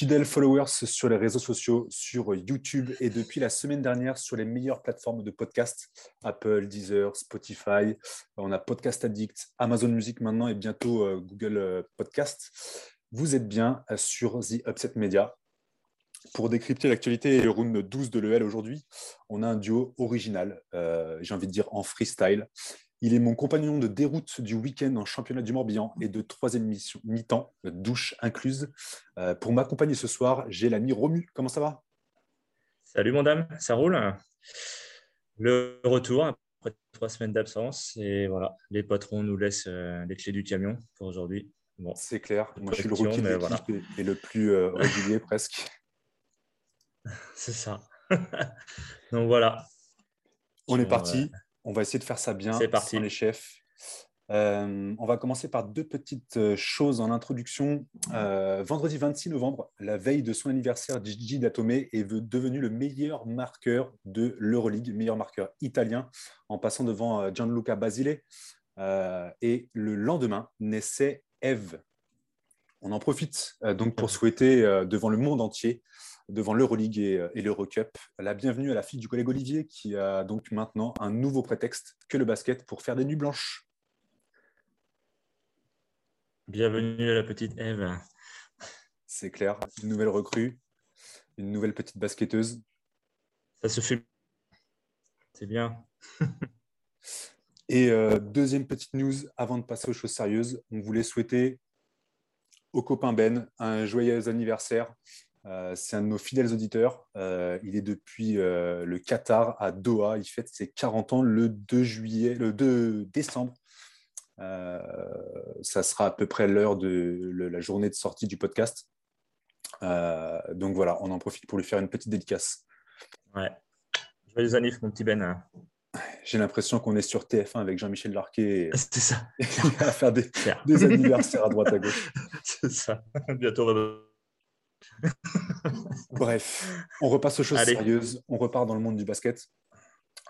fidèles followers sur les réseaux sociaux, sur YouTube et depuis la semaine dernière sur les meilleures plateformes de podcast, Apple, Deezer, Spotify. On a Podcast Addict, Amazon Music maintenant et bientôt euh, Google euh, Podcast. Vous êtes bien euh, sur The Upset Media. Pour décrypter l'actualité et le round 12 de l'EL aujourd'hui, on a un duo original, j'ai envie de dire en freestyle. Il est mon compagnon de déroute du week-end en championnat du Morbihan et de troisième mi-temps, douche incluse. Euh, pour m'accompagner ce soir, j'ai l'ami Romu. Comment ça va? Salut mon dame, ça roule? Le retour après trois semaines d'absence et voilà, les patrons nous laissent euh, les clés du camion pour aujourd'hui. Bon, c'est clair. Moi, je suis le rookie de voilà. et, le plus euh, régulier presque. C'est ça. Donc voilà. On est parti. On va essayer de faire ça bien C'est parti. les chefs. Euh, on va commencer par deux petites euh, choses en introduction. Euh, vendredi 26 novembre, la veille de son anniversaire, Gigi Datome est devenu le meilleur marqueur de l'Euroleague, meilleur marqueur italien, en passant devant Gianluca Basile. et le lendemain naissait Eve. On en profite donc pour souhaiter devant le monde entier devant l'Euroleague et, euh, et l'Eurocup. La bienvenue à la fille du collègue Olivier qui a donc maintenant un nouveau prétexte que le basket pour faire des nuits blanches. Bienvenue à la petite Eve. C'est clair, une nouvelle recrue, une nouvelle petite basketteuse. Ça se fait. C'est bien. et euh, deuxième petite news avant de passer aux choses sérieuses, on voulait souhaiter au copain Ben un joyeux anniversaire. Euh, c'est un de nos fidèles auditeurs. Euh, il est depuis euh, le Qatar à Doha. Il fête ses 40 ans le 2, juillet, le 2 décembre. ça sera à peu près l'heure de la journée de sortie du podcast. donc voilà, on en profite pour lui faire une petite dédicace. Ouais. Joyeux anniversaire, mon petit Ben. J'ai l'impression qu'on est sur TF1 avec Jean-Michel Larquet. C'est ça. à faire des, des, anniversaires à droite à gauche. C'est ça. Bientôt. Bref, on repasse aux choses sérieuses. On repart dans le monde du basket.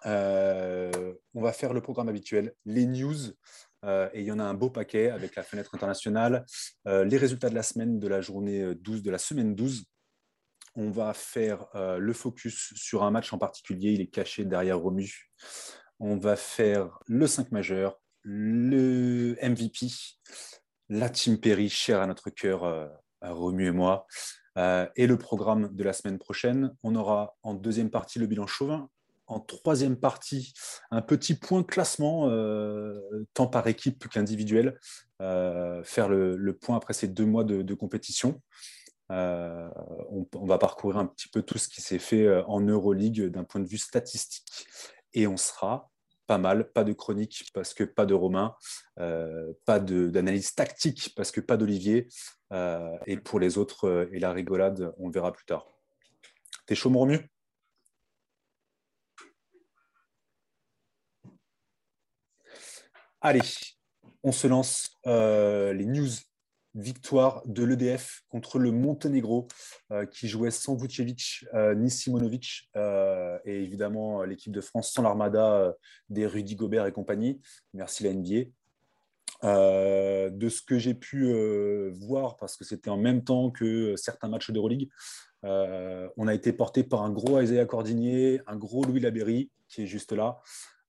Euh, on va faire le programme habituel, les news. Euh, et il y en a un beau paquet avec la fenêtre internationale, euh, les résultats de la semaine, de la journée 12, de la semaine 12. On va faire le focus sur un match en particulier, il est caché derrière Romu. On va faire le 5 majeur, le MVP, la Team Perry, chère à notre cœur, à Romu et moi. Euh, et le programme de la semaine prochaine, on aura en deuxième partie le bilan chauvin, en troisième partie un petit point classement, euh, tant par équipe qu'individuel, euh, faire le, point après ces deux mois de, compétition. On, on, va parcourir un petit peu tout ce qui s'est fait en Euroleague d'un point de vue statistique. Et on sera pas mal, pas de chronique parce que pas de Romain, pas d'analyse tactique parce que pas d'Olivier. Euh, et pour les autres euh, et la rigolade, on le verra plus tard. T'es chaud, mon mieux Allez, on se lance euh, les news. Victoire de l'EDF contre le Monténégro qui jouait sans Vucevic ni Simonovic et évidemment l'équipe de France sans l'armada des Rudy Gobert et compagnie. Merci la NBA. Euh, de ce que j'ai pu euh, voir, parce que c'était en même temps que certains matchs d'Euroleague, euh, on a été porté par un gros Isaiah Cordinier, un gros Louis Laberry, qui est juste là.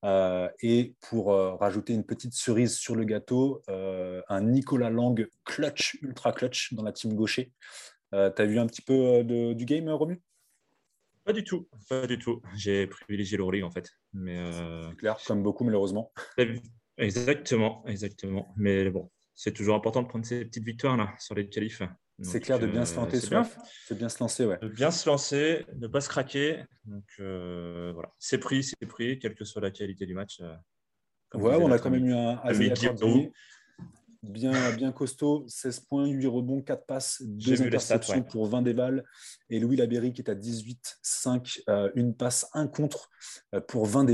Et pour rajouter une petite cerise sur le gâteau, un Nicolas Lang clutch, ultra clutch dans la team gaucher. tu as vu un petit peu du game, Romu? Pas du tout, pas du tout. J'ai privilégié l'Euroleague en fait. Mais clair, comme beaucoup malheureusement. Exactement, exactement. Mais bon, c'est toujours important de prendre ces petites victoires là sur les qualifs. C'est clair de bien se lancer. C'est bien. se lancer, ouais. De bien se lancer, ne pas se craquer. Donc euh, voilà, c'est pris, c'est pris, quelle que soit la qualité du match. Euh, ouais, on a quand même eu un bien, bien costaud, 16 points, 8 rebonds, 4 passes, 2 interceptions pour 20 dévals. Et Louis Laberry qui est à 18, 5, euh, une passe, un contre pour 20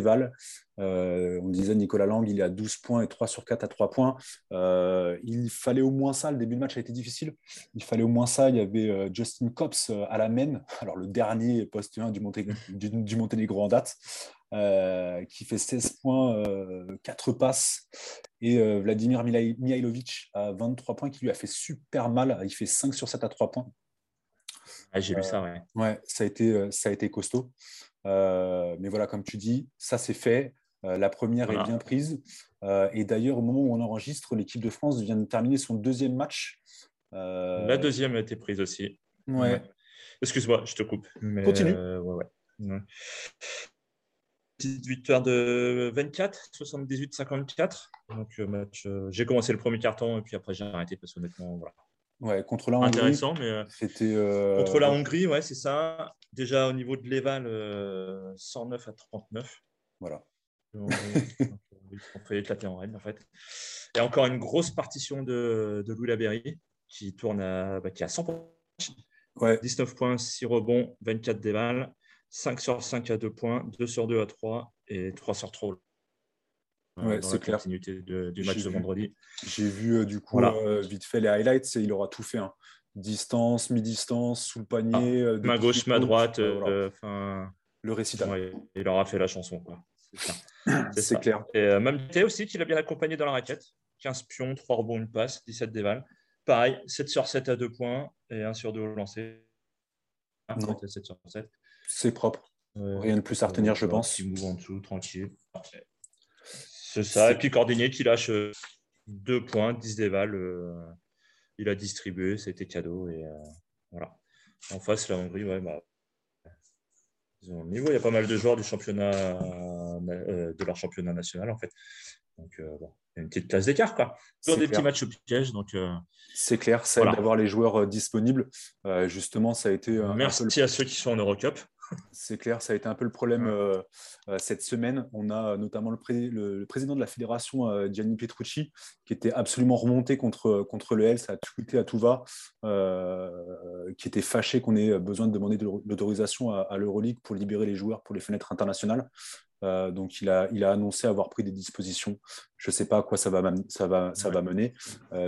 dévals. on disait Nicolas Lang, il est à 12 points et 3 sur 4 à 3 points. il fallait au moins ça. Le début de match a été difficile. Il fallait au moins ça. Il y avait Justin Cops à la main, alors le dernier poste 1 du, du, Monténégro en date. qui fait 16 points, 4 passes, et Vladimir Mihailovic à 23 points, qui lui a fait super mal. Il fait 5 sur 7 à 3 points. Ah, j'ai lu ça, ouais. Ouais, ça a été, ça a été costaud. mais voilà, comme tu dis, ça c'est fait. La première est bien prise. et d'ailleurs, au moment où on enregistre, l'équipe de France vient de terminer son deuxième match. La deuxième a été prise aussi. Ouais. Excuse-moi, je te coupe. Continue. ouais, ouais petite victoire de 24, 78-54. Donc, euh, match, euh, j'ai commencé le premier carton et puis après j'ai arrêté parce qu'honnêtement, voilà. Ouais, contre la Hongrie. Intéressant, mais euh, c'était contre la Hongrie, ouais, c'est ça. Déjà au niveau de l'Eval, 109 à 39. Voilà. On fait éclater en reine en fait. Et encore une grosse partition de, de Louis Laberry qui tourne à, bah, qui a 100 points. Ouais. 19 points, 6 rebonds, 24 déval. 5 sur 5 à 2 points, 2 sur 2 à 3 et 3 sur 3 ouais, c'est clair. continuité du match de vendredi. J'ai vu euh, du coup euh, vite fait les highlights et il aura tout fait. Hein. Distance, mi-distance, sous le panier. Ah, euh, main gauche, main droite. Le récital. Ouais, il aura fait la chanson. C'est clair. Et même aussi qu'il a bien accompagné dans la raquette. 15 pions, 3 rebonds, une passe, 17 déval. Pareil, 7 sur 7 à 2 points et 1 sur 2 au lancer. 7 sur 7. C'est propre. Rien de plus à retenir, je pense. Petit move en dessous, tranquille. C'est ça. Et puis Cordinier qui lâche euh, deux points, 10 déval. Euh, il a distribué, c'était cadeau. Et euh, voilà. En face, la Hongrie, ouais, bah, niveau, il y a pas mal de joueurs du championnat, de leur championnat national, en fait. Donc, bon, il y a une petite classe d'écart, quoi. Toujours des petits matchs au piège. Donc, c'est clair, c'est d'avoir les joueurs disponibles. justement, ça a été. Merci à ceux qui sont en Eurocup. C'est clair, ça a été un peu le problème euh, euh, cette semaine. On a notamment le, président de la fédération, euh, Gianni Petrucci, qui était absolument remonté contre, contre le L, ça a tweeté à tout va, qui était fâché qu'on ait besoin de demander de l'autorisation à, l'Euroleague pour libérer les joueurs pour les fenêtres internationales. donc il a, il a annoncé avoir pris des dispositions. Je ne sais pas à quoi ça va, ça va, ça va mener,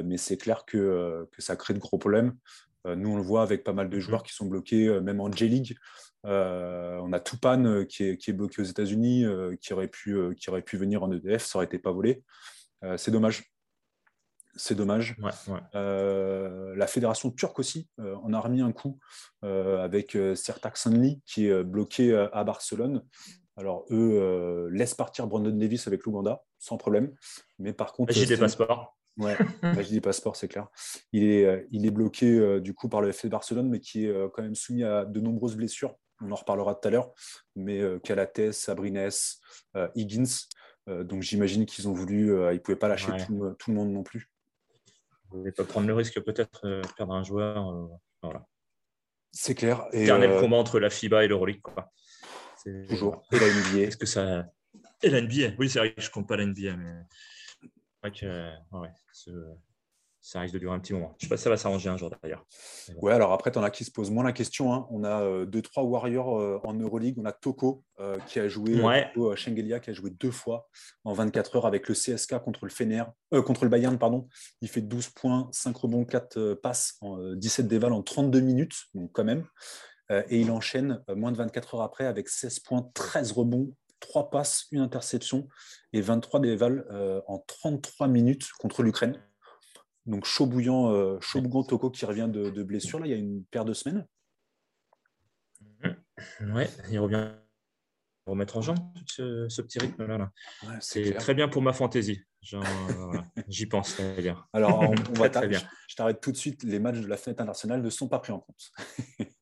mais c'est clair que, que ça crée de gros problèmes. nous, on le voit avec pas mal de joueurs qui sont bloqués, même en J-League. Euh, on a Tupan euh, qui est, qui est bloqué aux États-Unis, euh, qui, aurait pu, qui aurait pu venir en EDF, ça aurait été pas volé. c'est dommage. C'est dommage. la fédération turque aussi en a remis un coup avec Sertak Sanli qui est bloqué à Barcelone. Alors, eux laissent partir Brandon Davis avec l'Ouganda, sans problème. Mais par contre. J'ai des passeports. Ouais, j'ai des passeports, c'est clair. Il est, il est bloqué du coup par le FC Barcelone, mais qui est quand même soumis à de nombreuses blessures on en reparlera tout à l'heure, mais euh, Calates, Sabrines, euh, Higgins. Euh, donc j'imagine qu'ils ont voulu, ils ne pouvaient pas lâcher tout, le monde non plus. Vous ne pas prendre le risque peut-être de perdre un joueur. voilà. C'est clair. Et Dernier combat entre la FIBA et l'Euroleague. Toujours. Et la NBA. Est-ce que ça... Et la NBA. Oui, c'est vrai que je ne compte pas la NBA, mais c'est vrai que ouais, ça risque de durer un petit moment. Je ne sais pas si ça va s'arranger un jour d'ailleurs. Ouais, alors après, tu en as qui se posent moins la question. Hein. On a euh, deux, trois Warriors euh, en Euroleague. On a Toko euh, qui a joué, ouais. Shengelia qui a joué deux fois en 24 heures avec le CSK contre le Fener, contre le Bayern, pardon. Il fait 12 points, 5 rebonds, 4 passes, en, 17 déval en 32 minutes, donc quand même. et il enchaîne moins de 24 heures après avec 16 points, 13 rebonds, 3 passes, une interception et 23 déval en 33 minutes contre l'Ukraine. Donc chaud bouillant, euh, chaud bouillant Toko qui revient de, blessure là, il y a une paire de semaines. Mm-hmm. Ouais, il revient remettre en jambe ce, petit rythme là. c'est très bien pour ma fantaisie. J'y pense d'ailleurs. Alors on, va très bien. Je, t'arrête tout de suite. Les matchs de la fenêtre internationale ne sont pas pris en compte.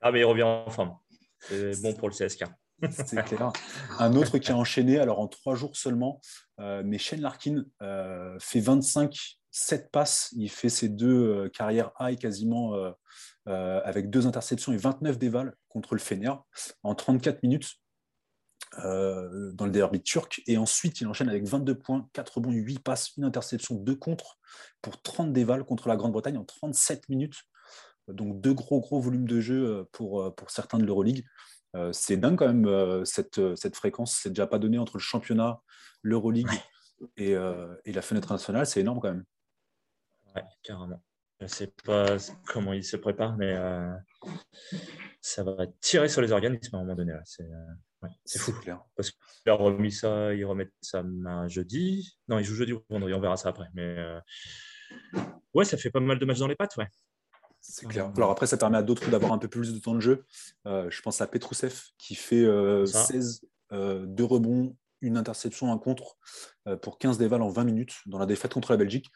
ah mais il revient en forme. C'est bon pour le CSK. C'est clair. Un autre qui a enchaîné, alors en trois jours seulement, euh, mais Shane Larkin euh, fait 25 7 passes. Il fait ses deux euh, carrières high quasiment euh, euh, avec deux interceptions et 29 dévals contre le Fener en 34 minutes dans le derby turc. Et ensuite, il enchaîne avec 22 points, 4 rebonds, 8 passes, une interception, 2 contre pour 30 dévals contre la Grande-Bretagne en 37 minutes. Donc deux gros gros volumes de jeu pour, pour certains de l'Euroleague. c'est dingue quand même, cette, cette fréquence. C'est déjà pas donné entre le championnat, l'Euroleague et, et, la fenêtre nationale. C'est énorme quand même. Ouais, carrément. Je ne sais pas comment il se prépare, mais ça va tirer sur les organismes à un moment donné. C'est c'est fou. Clair. Parce qu'il a remis ça, il remet ça jeudi. Non, il joue jeudi ou vendredi, on verra ça après. Mais ouais, ça fait pas mal de matchs dans les pattes, ouais. C'est clair. Alors après, ça permet à d'autres d'avoir un peu plus de temps de jeu. Euh, je pense à Petrousev qui fait 16, euh, 2 euh, rebonds, une interception, un contre pour 15 dévals en 20 minutes dans la défaite contre la Belgique.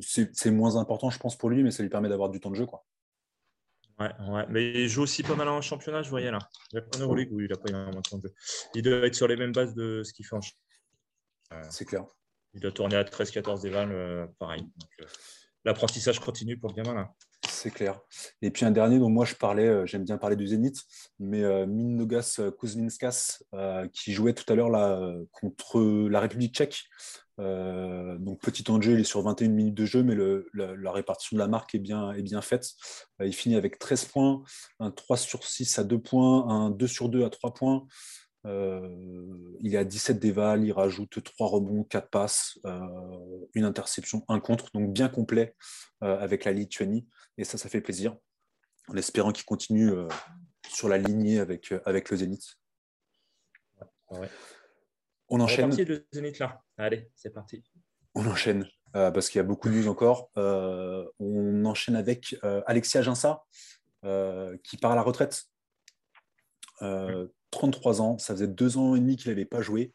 c'est moins important, je pense, pour lui, mais ça lui permet d'avoir du temps de jeu. Quoi. Ouais, ouais, mais il joue aussi pas mal en championnat, je voyais là. Il a pas en Euroleague où il a pas énormément de temps de jeu. Il doit être sur les mêmes bases de ce qu'il fait en championnat. C'est clair. Il doit tourner à 13-14 dévals, pareil. L'apprentissage continue pour le gamin là. C'est clair. Et puis un dernier dont moi je parlais, euh, j'aime bien parler du Zénith, mais euh, Minnogas euh, Kuzminskas qui jouait tout à l'heure contre la République tchèque. donc petit temps de jeu, il est sur 21 minutes de jeu, mais la, répartition de la marque est bien, est bien faite. il finit avec 13 points, un 3 sur 6 à 2 points, un 2 sur 2 à 3 points. Il est à 17 déval, il rajoute 3 rebonds, 4 passes, une interception, un contre, donc bien complet avec la Lituanie. Et ça, ça fait plaisir, en espérant qu'il continue euh, sur la lignée avec, euh, avec le Zénith. On enchaîne. C'est le Zénith là. Allez, c'est parti. On enchaîne euh, parce qu'il y a beaucoup de news encore. on enchaîne avec Alexia Ginsa qui part à la retraite. 33 ans, ça faisait deux ans et demi qu'il n'avait pas joué.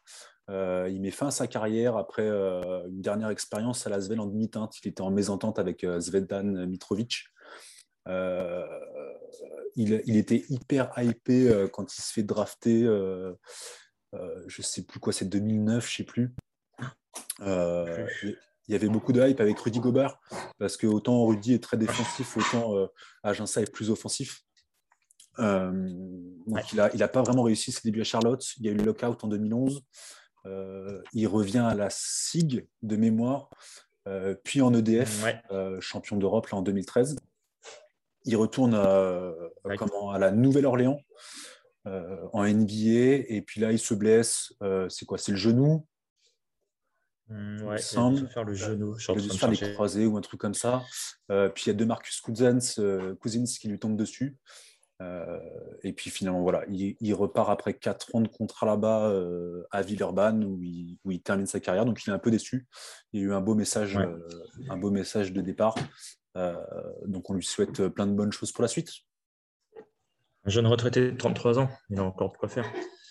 il met fin à sa carrière après une dernière expérience à la Svel en demi-teinte. Il était en mésentente avec Zvedan Mitrovic. Euh, il, était hyper hypé euh, quand il se fait drafter. Euh, je sais plus quoi, c'est 2009, je sais plus. il y avait beaucoup de hype avec Rudy Gobert, parce que autant Rudy est très défensif, autant Aginsa est plus offensif. Donc il n'a il a pas vraiment réussi ses débuts à Charlotte. Il y a eu le lockout en 2011. il revient à la SIG de mémoire, puis en EDF, champion d'Europe en 2013 il retourne à, comment, à la Nouvelle-Orléans euh, en NBA et puis là il se blesse. Euh, c'est quoi C'est le genou? Mmh, ouais, il semble faire le genou. Je il faire les croisés ou un truc comme ça. Euh, puis il y a deux Marcus Cousins, Cousins qui lui tombent dessus. Et puis finalement, voilà, il, repart après quatre ans de contrat là-bas à Villeurbanne où il, où il, termine sa carrière. Donc il est un peu déçu. Il y a eu un beau message, un beau message de départ. Euh, donc on lui souhaite plein de bonnes choses pour la suite. Un jeune retraité de 33 ans, il a encore de quoi faire.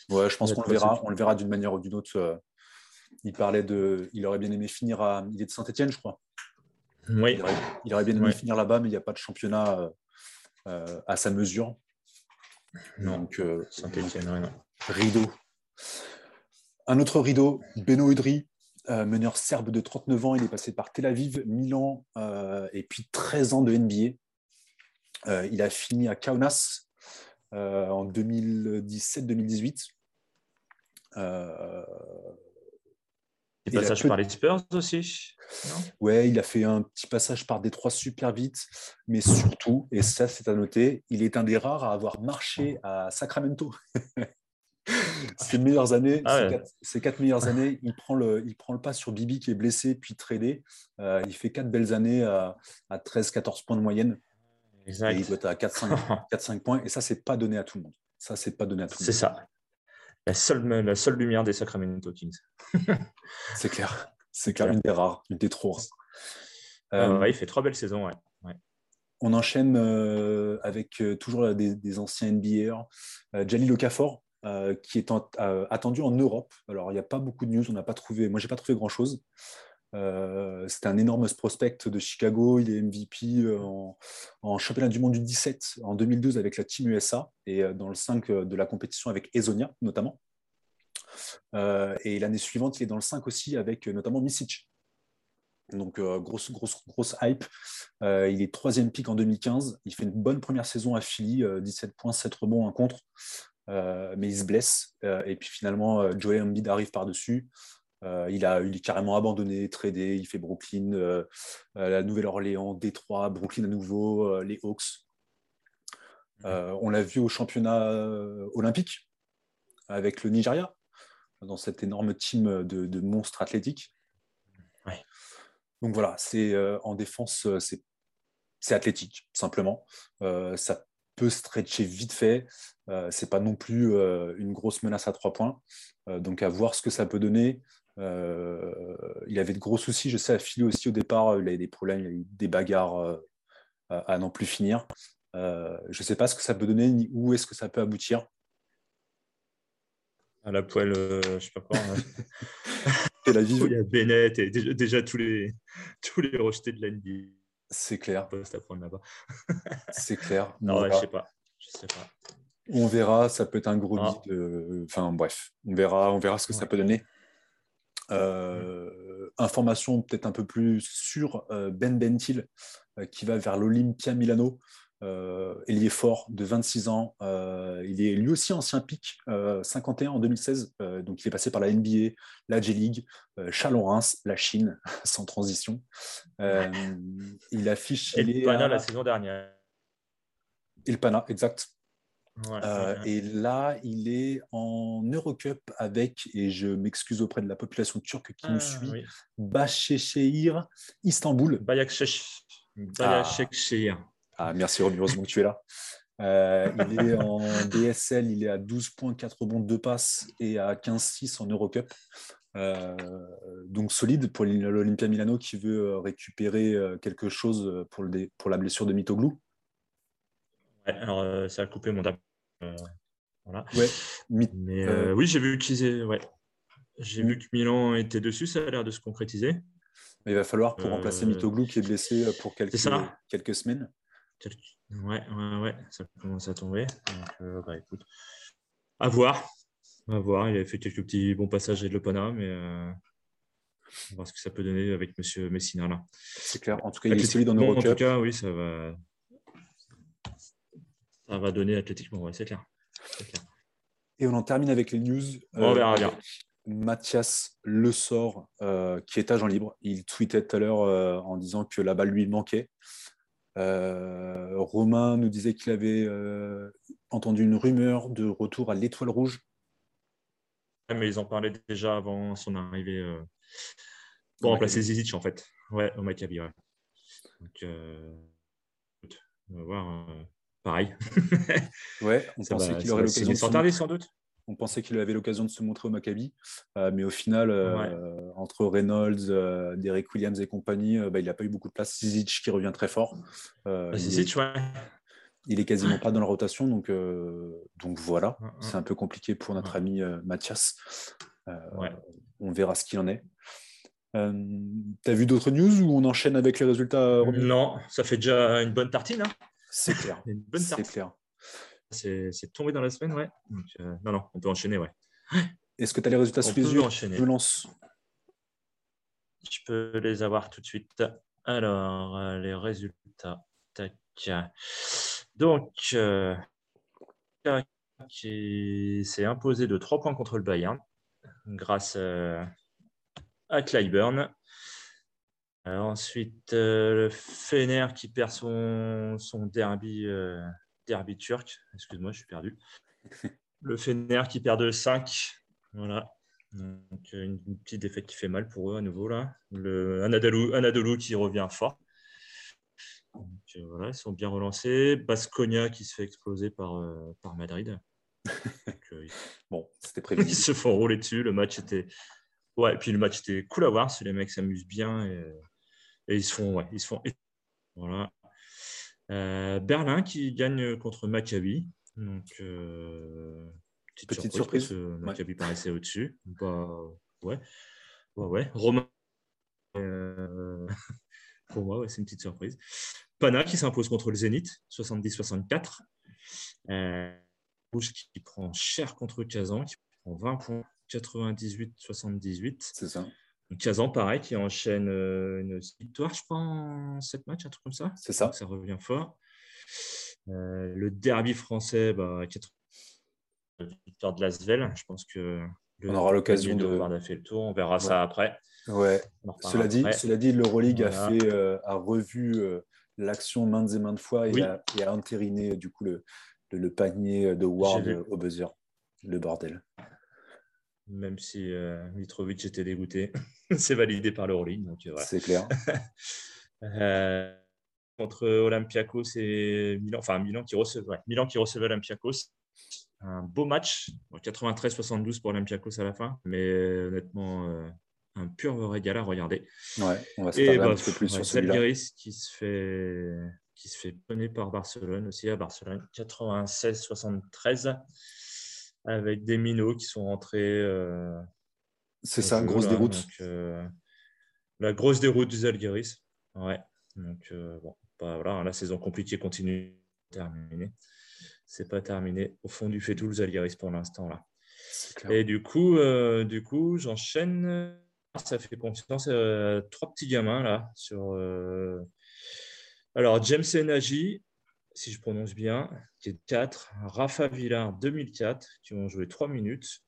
Ouais, je pense qu'on le verra, on le verra d'une manière ou d'une autre. Euh, il parlait de, il aurait bien aimé finir à, il est de Saint-Étienne, je crois. Oui. Il aurait, bien aimé finir là-bas, mais il n'y a pas de championnat euh, à sa mesure. Donc Saint-Étienne, rideau. Un autre rideau, Beno Udry, euh, meneur serbe de 39 ans, il est passé par Tel Aviv, Milan euh, et puis 13 ans de NBA. Euh, il a fini à Kaunas en 2017-2018. Des passages par les Spurs aussi Ouais, il a fait un petit passage par Détroit super vite, mais surtout, et ça c'est à noter, il est un des rares à avoir marché à Sacramento. Ces meilleures années, ah quatre, meilleures années, il prend, le, il prend le pas sur Bibi qui est blessé puis tradé. Euh, il fait quatre belles années à, 13-14 points de moyenne. Exact. Et il doit être à 4-5 points. Et ça, c'est pas donné à tout le monde. Ça, c'est pas donné à tout le monde. C'est ça. La seule, la seule lumière des Sacramento Kings. c'est clair. C'est clair, une des rares, une des trop rares. Euh, il fait trois belles saisons. Ouais. On enchaîne euh, avec toujours des, des, anciens NBA. Jalil Okafor, euh, qui est euh, attendu en Europe. Alors, il n'y a pas beaucoup de news, on n'a pas trouvé, moi, j'ai pas trouvé grand-chose. Euh, c'est un énorme prospect de Chicago. Il est MVP en, championnat du monde du 17 en 2012 avec la Team USA et dans le 5 de la compétition avec Ezonia notamment. et l'année suivante, il est dans le 5 aussi avec notamment Misic. Donc, grosse, grosse, grosse hype. il est troisième pick en 2015. Il fait une bonne première saison à Philly, 17 points, 7 rebonds, un contre. Euh, mais il se blesse. Euh, et puis finalement, euh, Joel Embiid arrive par-dessus. Il, a, il est carrément abandonné, tradé. Il fait Brooklyn, la Nouvelle-Orléans, Détroit, Brooklyn à nouveau, les Hawks. on l'a vu au championnat olympique avec le Nigeria, dans cette énorme team de, monstres athlétiques. Donc voilà, c'est en défense, c'est athlétique, simplement. ça peut stretcher vite fait. Euh, c'est pas non plus une grosse menace à trois points. donc à voir ce que ça peut donner. Il avait de gros soucis, je sais, à filer aussi au départ. Il avait des problèmes, il a eu des bagarres à, n'en plus finir. je ne sais pas ce que ça peut donner ni où est-ce que ça peut aboutir. À la poêle, je sais pas quoi. la vie. Il y a Bennett et déjà, tous, les, tous les rejetés de l'NBA. C'est clair. là-bas. C'est clair. Non, je sais pas. Je sais pas. On verra, ça peut être un gros ah. Enfin bref, on verra, on verra ce que ça peut donner. Euh, information peut-être un peu plus sur euh, Ben Bentil euh, qui va vers l'Olympia Milano. Euh, ailier fort de 26 ans. Euh, il est lui aussi ancien pic, 51 en 2016. donc il est passé par la NBA, la J-League, Chalon-Reims, la Chine, sans transition. il affiche. Et le Pana la saison dernière. Et le Pana, exact. Et là, il est en Eurocup avec, et je m'excuse auprès de la population turque qui nous ah, suit, oui. Başakşehir, Istanbul. Başakşehir. Başakşehir. Ah, merci Romy, heureusement que tu es là. Euh, il est en DSL, il est à 12 points, 4 rebonds, 2 passes et à 15-6 en Eurocup. Euh, donc solide pour l'Olympia Milano qui veut récupérer euh, quelque chose pour, le, pour la blessure de Mitoglou. Ouais, alors ça a coupé mon table. voilà. Ouais. Mais oui, j'ai vu qu'ils ouais. J'ai vu que Milan était dessus, ça a l'air de se concrétiser. Il va falloir pour remplacer Mitoglou qui est blessé pour quelques, quelques semaines. Ouais, ouais, ouais, ça commence à tomber. Donc, euh, bah, écoute, à voir. À voir. Il avait fait quelques petits bons passages avec le Pana, mais euh, on va voir ce que ça peut donner avec Monsieur Messina là. C'est clair. En tout cas, il est solide en Eurocup. En tout cas, oui, ça va. Ça va donner athlétiquement, ouais, c'est clair. Et on en termine avec les news. on verra bien. Mathias Le Sort, euh, qui est agent libre. Il tweetait tout à l'heure en disant que la balle lui manquait. Euh, Romain nous disait qu'il avait euh, entendu une rumeur de retour à l'Étoile Rouge. mais ils en parlaient déjà avant son arrivée euh, pour remplacer Zizic en fait. Ouais, au Maccabi. Ouais. Donc, on va voir. Pareil. ouais, on pensait qu'il aurait l'occasion de s'en sans doute. On pensait qu'il avait l'occasion de se montrer au Maccabi, euh, mais au final, euh, entre Reynolds, euh, Derek Williams et compagnie, bah, il n'a pas eu beaucoup de place. Zizic qui revient très fort. Zizic, ouais. Il est quasiment pas dans la rotation, donc, donc voilà. C'est un peu compliqué pour notre ami Mathias. On verra ce qu'il en est. T'as vu d'autres news ou on enchaîne avec les résultats Non, ça fait déjà une bonne tartine. Hein. C'est clair. une bonne tartine. clair. C'est tombé dans la semaine, ouais. Euh, non, non, on peut enchaîner, ouais. Est-ce que tu as les résultats sous les yeux Je lance. Je peux les avoir tout de suite. Alors, euh, les résultats. Tac. Donc, euh, qui s'est imposé de 3 points contre le Bayern grâce à Clyburn. Ensuite, le Fener qui perd son, son derby derby turc. Excuse-moi, je suis perdu. Le Fener qui perd de 5. Voilà. Donc, une, petite défaite qui fait mal pour eux à nouveau. Là. Le Anadolu, qui revient fort. Euh, voilà, ils sont bien relancés. Basconia qui se fait exploser par, euh, par Madrid. Euh, bon, c'était prévu. Ils se font rouler dessus. Le match était. Ouais, et puis le match était cool à voir. Si les mecs s'amusent bien et, et, ils se font. Ouais, ils se font. Voilà. Euh, Berlin qui gagne contre Maccabi. Donc, euh, petite, surprise. Maccabi paraissait au-dessus. Bah, ouais. Ouais, ouais. Romain. Euh, pour moi, c'est une petite surprise. Pana qui s'impose contre le Zénith, 70-64. Rouge qui prend cher contre Kazan, qui prend 20 points, 98-78. C'est ça. Kazan, pareil, qui enchaîne euh, une victoire, je crois, en 7 matchs, un truc comme ça. C'est ça. ça revient fort. Euh, le derby français, bah, victoire de Lasvel. Je pense que on aura l'occasion de. On a fait le tour, on verra ça après. Ouais. Cela dit, cela dit, l'Euroleague a fait, euh, a revu l'action maintes et maintes fois et, a, entériné du coup le, le, panier de Ward au buzzer. Le bordel. Même si euh, Mitrovic était dégoûté, c'est validé par l'Euroleague. C'est clair. euh, contre Olympiakos et Milan, enfin Milan qui recevait, Milan qui recevait Olympiakos. Un beau match, 93-72 pour Olympiakos à la fin, mais honnêtement, euh, un pur régal à regarder. Ouais, on va se et bah, un petit peu plus sur qui se fait qui se fait donner par Barcelone aussi à Barcelone, 96-73, avec des minots qui sont rentrés. Euh, c'est ça, grosse déroute. Euh, la grosse déroute des Algiris. Ouais. Donc, bon, bah, voilà, la saison compliquée continue. Terminée. C'est pas terminé. Au fond du fait tout, les Algiris pour l'instant. là. Et du coup, euh, du coup j'enchaîne. Ça fait confiance. Euh, trois petits gamins là. Sur, euh, Alors, James Enagi, si je prononce bien, qui est 4. Rafa Villar, 2004, qui ont joué 3 minutes.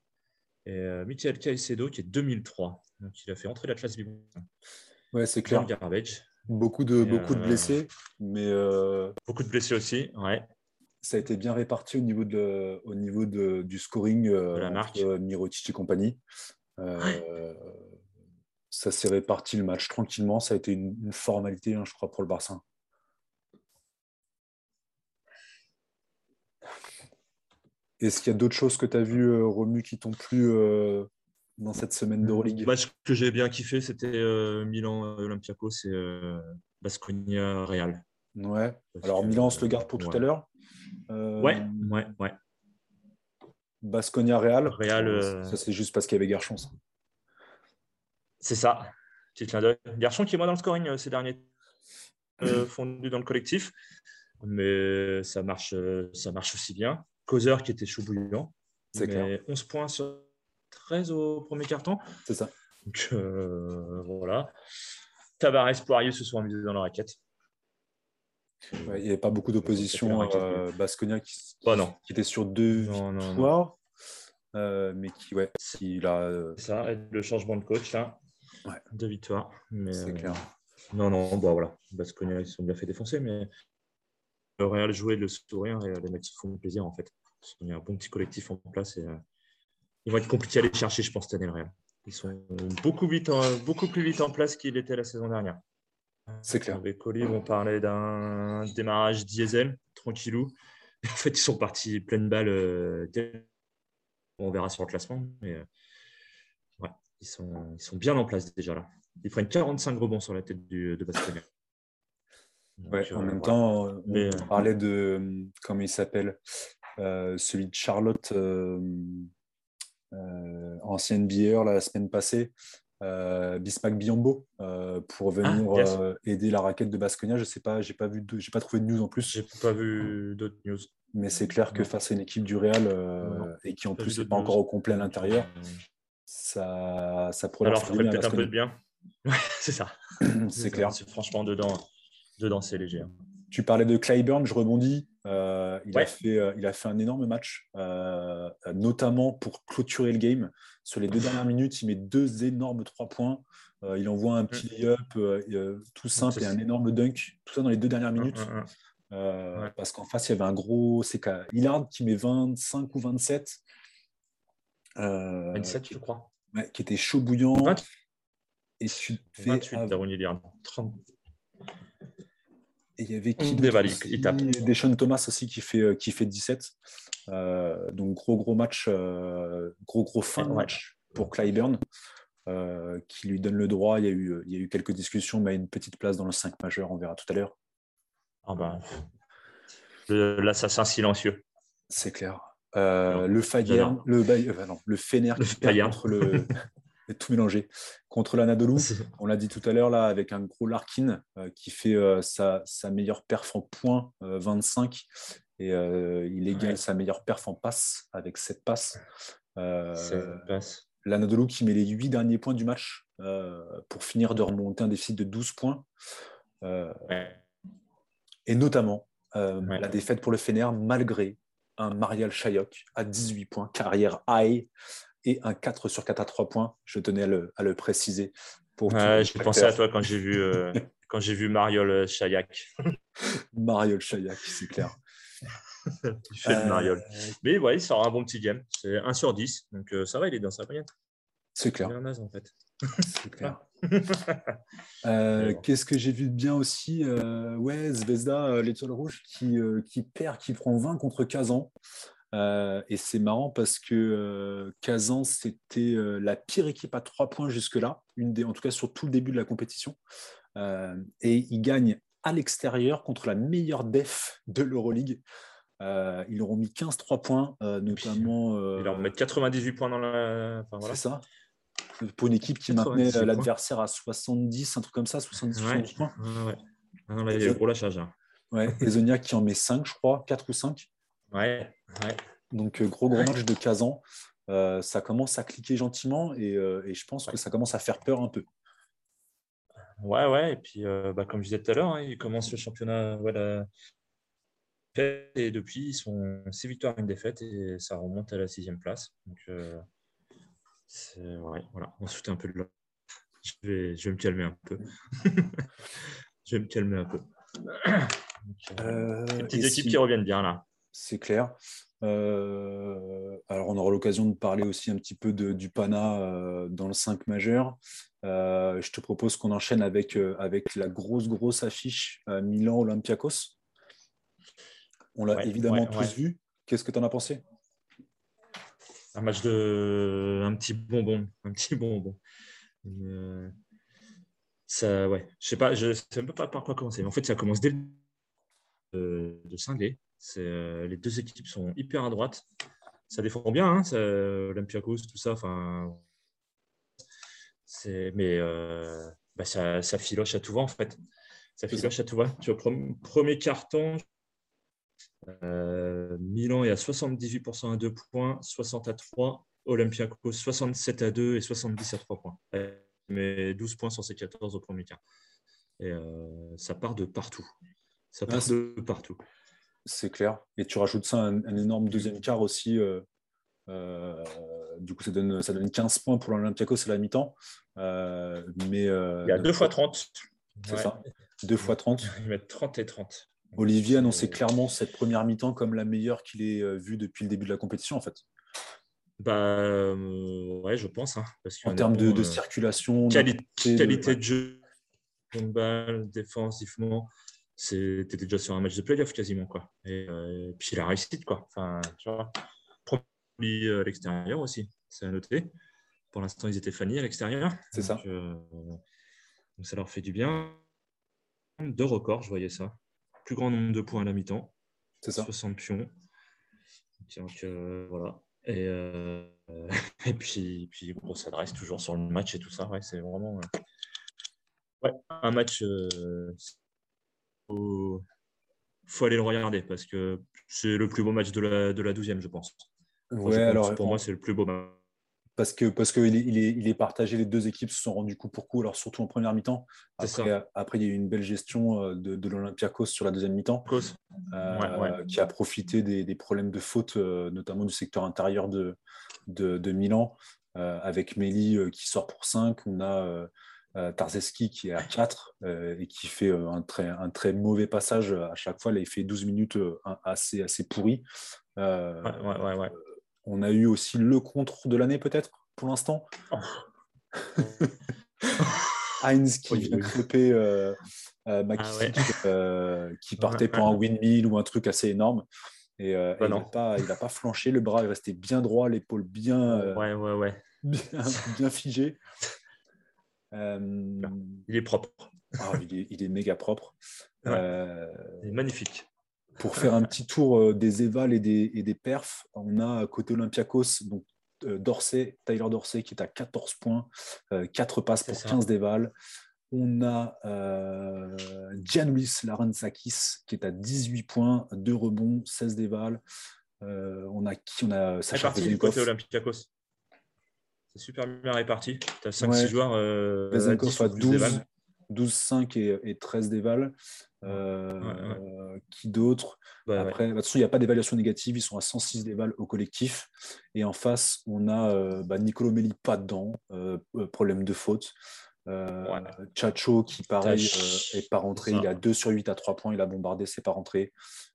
Et Michael Caicedo, qui est 2003. Donc, il a fait entrer la classe bible. Ouais, c'est clair. Garbage. Beaucoup de, beaucoup de blessés, mais beaucoup de blessés aussi, ouais. Ça a été bien réparti au niveau, de, au niveau de, du scoring de la marque. Mirotic et compagnie. Ça s'est réparti le match tranquillement. Ça a été une, formalité, hein, je crois, pour le Barça. Est-ce qu'il y a d'autres choses que tu as vues, Romu, qui t'ont plu dans cette semaine d'Euroleague Le match que j'ai bien kiffé, c'était euh, Milan Olympiakos et euh, Basconia Real. Ouais. Alors Milan, on se le garde pour tout à l'heure. Euh, ouais, ouais, ouais. Basconia Real. Real. Ça, c'est juste parce qu'il y avait Garchon. C'est ça. Petit clin d'œil. Garchon qui est moins dans le scoring ces derniers fondu dans le collectif. Mais ça marche, ça marche aussi bien. Causeur qui était chaud bouillant. C'est clair. 11 points sur 13 au premier carton. C'est ça. Donc euh, voilà. Tavares, Poirier se sont amusés dans la raquette. il n'y avait pas beaucoup d'opposition. Euh, Basconia qui, oh, non. qui, était sur deux victoires, euh, mais qui, ouais, il a. C'est ça, le changement de coach là. Ouais. Deux victoires. C'est clair. Non, non, bon, voilà. Basconia, ils sont bien fait défoncer, mais le Real jouait le sourire et les mecs se font plaisir en fait. Il y a un bon petit collectif en place et ils vont être compliqués à aller chercher, je pense, cette année, le Real. Ils sont beaucoup, vite beaucoup plus vite en place qu'il était la saison dernière. C'est clair. Avec Oli, on parlait d'un démarrage diesel, tranquillou. en fait, ils sont partis pleine balle. Euh, on verra sur le classement. Mais euh, ouais, ils, sont, ils sont bien en place déjà là. Ils prennent 45 rebonds sur la tête du, de Basconia. Ouais, en euh, même temps, on parlait de, comment il s'appelle, celui de Charlotte, euh, ancienne bière la semaine passée, euh, Bismack Biombo euh, pour venir ah, aider la raquette de Basconia. Je sais pas, j'ai pas vu, j'ai pas trouvé de news en plus. J'ai pas vu d'autres news. Mais c'est clair que face à une équipe du Real et qui en plus n'est pas encore au complet à l'intérieur, ça, ça pourrait Alors, peut-être un peu de bien. c'est ça. c'est clair. Franchement, dedans, dedans c'est léger. Hein. Tu parlais de Clyburn, je rebondis. Euh, il, a fait, euh, il a fait un énorme match, euh, notamment pour clôturer le game. Sur les deux dernières minutes, il met deux énormes trois points. il envoie un petit lay-up tout simple et un énorme dunk. Tout ça dans les deux dernières minutes. Parce qu'en face, il y avait un gros. C'est Hillard qui met 25 ou 27. 27, je crois. qui était chaud bouillant. 20. Et tu fais 28, Hillard. 30. Et il y avait qui Deshaun Thomas aussi qui fait, euh, qui fait 17. Euh, donc gros gros match, euh, gros gros fin de match pour Clyburn, qui lui donne le droit. Il y, a eu, il y a eu quelques discussions, mais une petite place dans le 5 majeur, on verra tout à l'heure. Ah ben, L'assassin silencieux. C'est clair. le Fayern, le, non, le Fener qui contre le, tout mélangé. Contre l'Anadolu, on l'a dit tout à l'heure, là, avec un gros Larkin euh, qui fait euh, sa, meilleure perf en points, 25, euh, et il égale sa meilleure perf en passe avec 7 passes. L'Anadolu qui met les 8 derniers points du match pour finir de remonter un déficit de 12 points. Et notamment la défaite pour le Fener, malgré un Marial Chayok à 18 points, carrière high, et un 4 sur 4 à 3 points. Je tenais à le, préciser. j'ai pensé à toi quand j'ai vu, quand j'ai vu Mariol Chayak. Mariol Chayak, c'est clair. il fait le Mariol. Mais ouais, il sort un bon petit game. C'est 1 sur 10. Donc ça va, il est dans sa moyenne. C'est clair. en fait. C'est clair. Euh, qu'est-ce que j'ai vu de bien aussi euh, Ouais, Zvezda, euh, l'étoile rouge, qui, qui, perd, qui prend 20 contre Kazan. Et c'est marrant parce que Kazan, c'était la pire équipe à 3 points jusque-là, une des, en tout cas sur tout le début de la compétition. et ils gagnent à l'extérieur contre la meilleure def de l'Euroleague. ils leur ont mis 15-3 points, notamment. Ils leur mettent 98 points dans la. C'est ça pour une équipe qui maintenait l'adversaire à 70, un truc comme ça, 70 points. Ouais, ah non, là, il y a gros lâchage. Hein. Ouais, et Zonia qui en met 5, je crois, 4 ou 5. Ouais, ouais. Donc, euh, gros, gros match de Kazan. Euh, ça commence à cliquer gentiment et, euh, et je pense que ça commence à faire peur un peu. Ouais, ouais. Et puis, bah, comme je disais tout à l'heure, hein, il commence le championnat voilà, et depuis, ils sont 6 victoires, une défaite et ça remonte à la sixième place. Donc, Ouais, voilà, on se un peu de là. Je vais, je vais me calmer un peu. je vais me calmer un peu. Euh, les petites équipes qui reviennent bien là. C'est clair. Euh, alors, on aura l'occasion de parler aussi un petit peu de, du PANA euh, dans le 5 majeur. je te propose qu'on enchaîne avec, avec la grosse, grosse affiche Milan-Olympiakos. On l'a évidemment tous vu. Qu'est-ce que tu en as pensé? Un match de un petit bonbon, un petit bonbon. Euh, ça, ouais, je sais pas, je sais même pas par quoi commencer. Mais en fait, ça commence dès le de, de cinglé. Euh, les deux équipes sont hyper à droite. Ça défend bien, hein, Olympiakos, tout ça. Enfin, mais euh, bah, ça, ça, filoche à tout va en fait. Ça filoche à tout va. Tu vois, premier carton, euh, Milan est à 78% à 2 points, 60 à 3. Olympiakos 67 à 2 et 70 à 3 points. Mais 12 points sur ces 14 au premier quart. Et euh, ça part de partout. Ça part de partout. C'est clair. Et tu rajoutes ça un, un énorme deuxième quart aussi. Euh, du coup, ça donne, ça donne 15 points pour l'Olympiakos à la mi-temps. mais, Il y a 2 fois 30. C'est ça. 2 fois 30. Ils mettent 30 et 30. Olivier annonçait clairement cette première mi-temps comme la meilleure qu'il ait euh, vue depuis le début de la compétition, en fait. Bah, euh, ouais, je pense. Hein, en termes de, euh, circulation, qualité de, jeu, balle, défensivement, c'était déjà sur un match de playoff quasiment. Quoi. Et, puis la réussite, quoi. Enfin, tu vois, à l'extérieur aussi, c'est à noter. Pour l'instant, ils étaient fanny à l'extérieur. C'est ça. donc ça leur fait du bien. Deux records, je voyais ça plus grand nombre de points à la mi-temps. C'est ça. 60 pions. Donc, euh, voilà. Et, euh, et puis, puis grosse adresse toujours sur le match et tout ça. Ouais, c'est vraiment euh, ouais, un match. Il faut... faut, aller le regarder parce que c'est le plus beau match de la, de la 12e, je pense. Ouais, alors, pour moi, c'est le plus beau match parce que parce qu'il est, il est, il est, partagé, les deux équipes se sont rendues coup pour coup, alors surtout en première mi-temps. Après, après, il y a eu une belle gestion euh, de, de l'Olympiakos sur la deuxième mi-temps, euh, qui a profité des, des problèmes de faute, euh, notamment du secteur intérieur de, de, de Milan, avec Meli qui sort pour 5. On a Tarzeski qui est à 4 et qui fait un très, un très mauvais passage à chaque fois. Là, il fait 12 minutes assez, assez pourri. ouais, ouais, ouais. On a eu aussi le contre de l'année, peut-être, pour l'instant. Oh. Heinz qui vient euh, euh, ah euh, qui partait pour un windmill ou un truc assez énorme. Et, bah il n'a pas, pas, flanché, le bras est resté bien droit, l'épaule bien, ouais. bien, figée. Il est propre. Ah, il, est, méga propre. il est magnifique pour faire un petit tour euh, des évals et des, et des perfs, on a côté Olympiakos, donc euh, Dorsey, Tyler Dorsey qui est à 14 points, 4 euh, passes pour 15 dévals. On a euh, Gianluis Larenzakis qui est à 18 points, 2 rebonds, 16 dévals. on a qui? On a Sacha côté Olympiakos. C'est super bien réparti. Tu as 5-6 joueurs. Euh, 12, 12, 5 et, et 13 dévals. Euh, qui d'autre? Après, de toute façon, il n'y a pas d'évaluation négative. Ils sont à 106 déval au collectif. Et en face, on a euh, bah, Nicolo Melli pas dedans. Euh, problème de faute. Chacho, qui pareil, est pas rentré. Il a 2 sur 8 à 3 points. Il a bombardé, c'est pas rentré.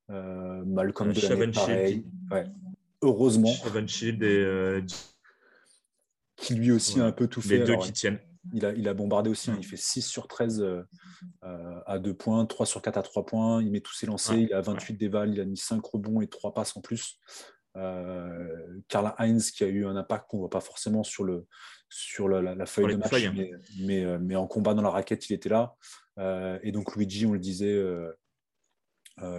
Malcolm Delaney, pareil. Heureusement. et, qui lui aussi a un peu tout fait. Les deux qui tiennent. Il a, il a bombardé aussi, hein. il fait 6 sur 13 à 2 points, 3 sur 4 à 3 points, il met tous ses lancers, il a 28 déval, il a mis 5 rebonds et 3 passes en plus. Euh, Carla Heinz qui a eu un impact qu'on ne voit pas forcément sur, le, sur la, feuille de match, hein. mais, euh, mais, en combat dans la raquette, il était là. Euh, et donc Luigi, on le disait,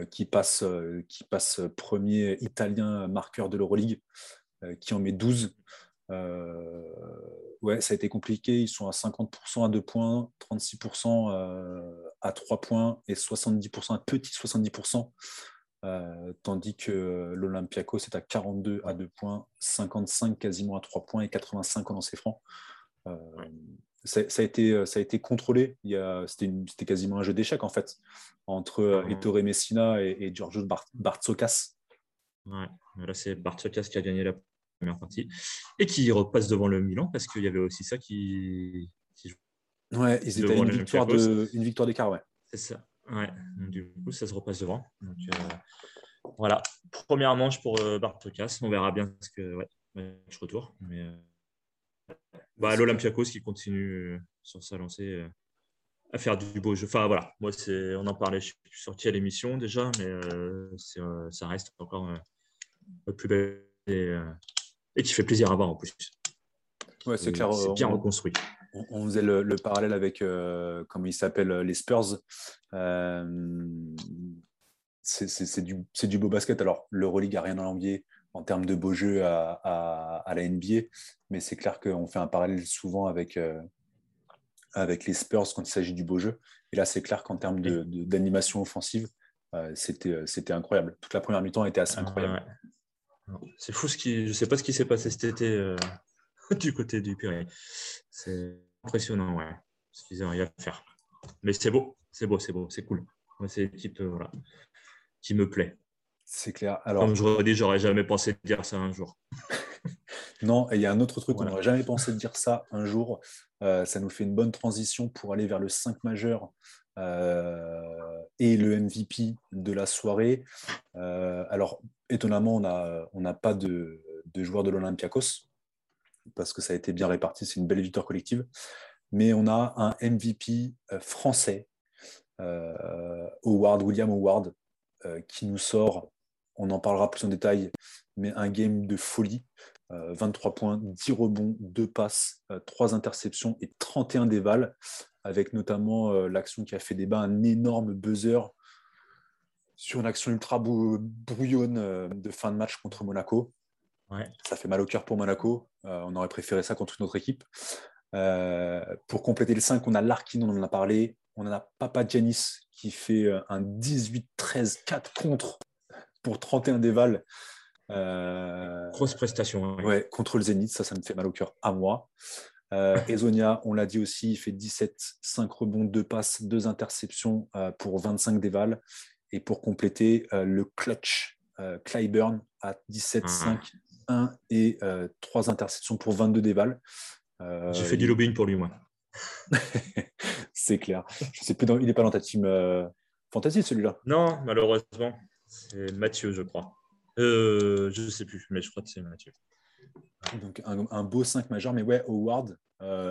qui, passe, qui passe premier italien marqueur de l'Euroleague, qui en met 12. Ouais, ça a été compliqué. Ils sont à 50% à 2 points, 36% à 3 points et 70%, un petit 70% euh, tandis que l'Olympiakos est à 42 à 2 points, 55 quasiment à 3 points et 85 en lancé franc. Euh, ça, a été, ça a été contrôlé. C'était quasiment un jeu d'échecs en fait entre Ettore Messina et, et Giorgio. Ouais, là c'est Bartsokas qui a gagné la première partie et qui repasse devant le Milan parce qu'il y avait aussi ça qui. ouais, ils étaient une victoire, de, une victoire d'écart, ouais. C'est ça. Ouais, du coup, ça se repasse devant. Donc, euh, voilà, première manche pour euh, Bartokas. On verra bien ce que. Ouais, match retour. Mais, euh, bah, L'Olympiakos qui continue sur sa lancée à faire du beau jeu. Enfin, voilà, moi, on en parlait, je suis sorti à l'émission déjà, mais ça reste encore plus belle et, et, qui fait plaisir à voir en plus. Ouais, c'est clair. C'est bien reconstruit on, faisait le, parallèle avec, euh, comment il s'appelle, euh, les Spurs. Euh, c'est du, beau basket. Alors, l'Euroleague n'a rien à envier en termes de beau jeu à, la NBA, mais c'est clair qu'on fait un parallèle souvent avec, avec les Spurs quand il s'agit du beau jeu. Et là, c'est clair qu'en termes d'animation offensive, c'était incroyable. Toute la première mi-temps était assez incroyable. C'est fou ce qui. Je sais pas ce qui s'est passé cet été du côté du Pirée. C'est impressionnant, ouais, ce qu'ils arrivent à faire. Mais c'est beau, c'est beau, c'est beau, c'est cool. c'est l'équipe euh, voilà, qui me plaît. C'est clair. Alors, Comme je dit, j'aurais jamais pensé de dire ça un jour. non, et il y a un autre truc, on n'aurait jamais pensé de dire ça un jour. Euh, ça nous fait une bonne transition pour aller vers le 5 majeur euh, et le MVP de la soirée. alors, étonnamment, on n'a pas de, joueurs de l'Olympiakos parce que ça a été bien réparti, c'est une belle victoire collective. Mais on a un MVP euh, français, euh, Howard, William Howard, euh, qui nous sort, on en parlera plus en détail, mais un game de folie. 23 points, 10 rebonds, 2 passes, 3 interceptions et 31 dévals, avec notamment l'action qui a fait débat, un énorme buzzer sur une action ultra brouillonne de fin de match contre Monaco. Ça fait mal au cœur pour Monaco. Euh, on aurait préféré ça contre une autre équipe. Euh, pour compléter le 5, on a Larkin, on en a parlé. On a Papa Janis qui fait euh, un 18-13-4 contre pour 31 déval. Grosse prestation. Hein, ouais. contre le Zénith, ça, ça me fait mal au cœur à moi. Ezonia, on l'a dit aussi, il fait 17, 5 rebonds, 2 passes, 2 interceptions pour 25 déval. Et pour compléter, le clutch Clyburn à 17, 5, 1 et 3 euh, interceptions pour 22 dévals. Euh, J'ai fait du lobbying pour lui, moi. c'est clair. Je sais plus, il n'est pas dans ta team euh, fantasy, celui-là Non, malheureusement. C'est Mathieu, je crois. je ne sais plus, mais je crois que c'est Mathieu. Donc un, beau 5 majeur, mais ouais, Howard,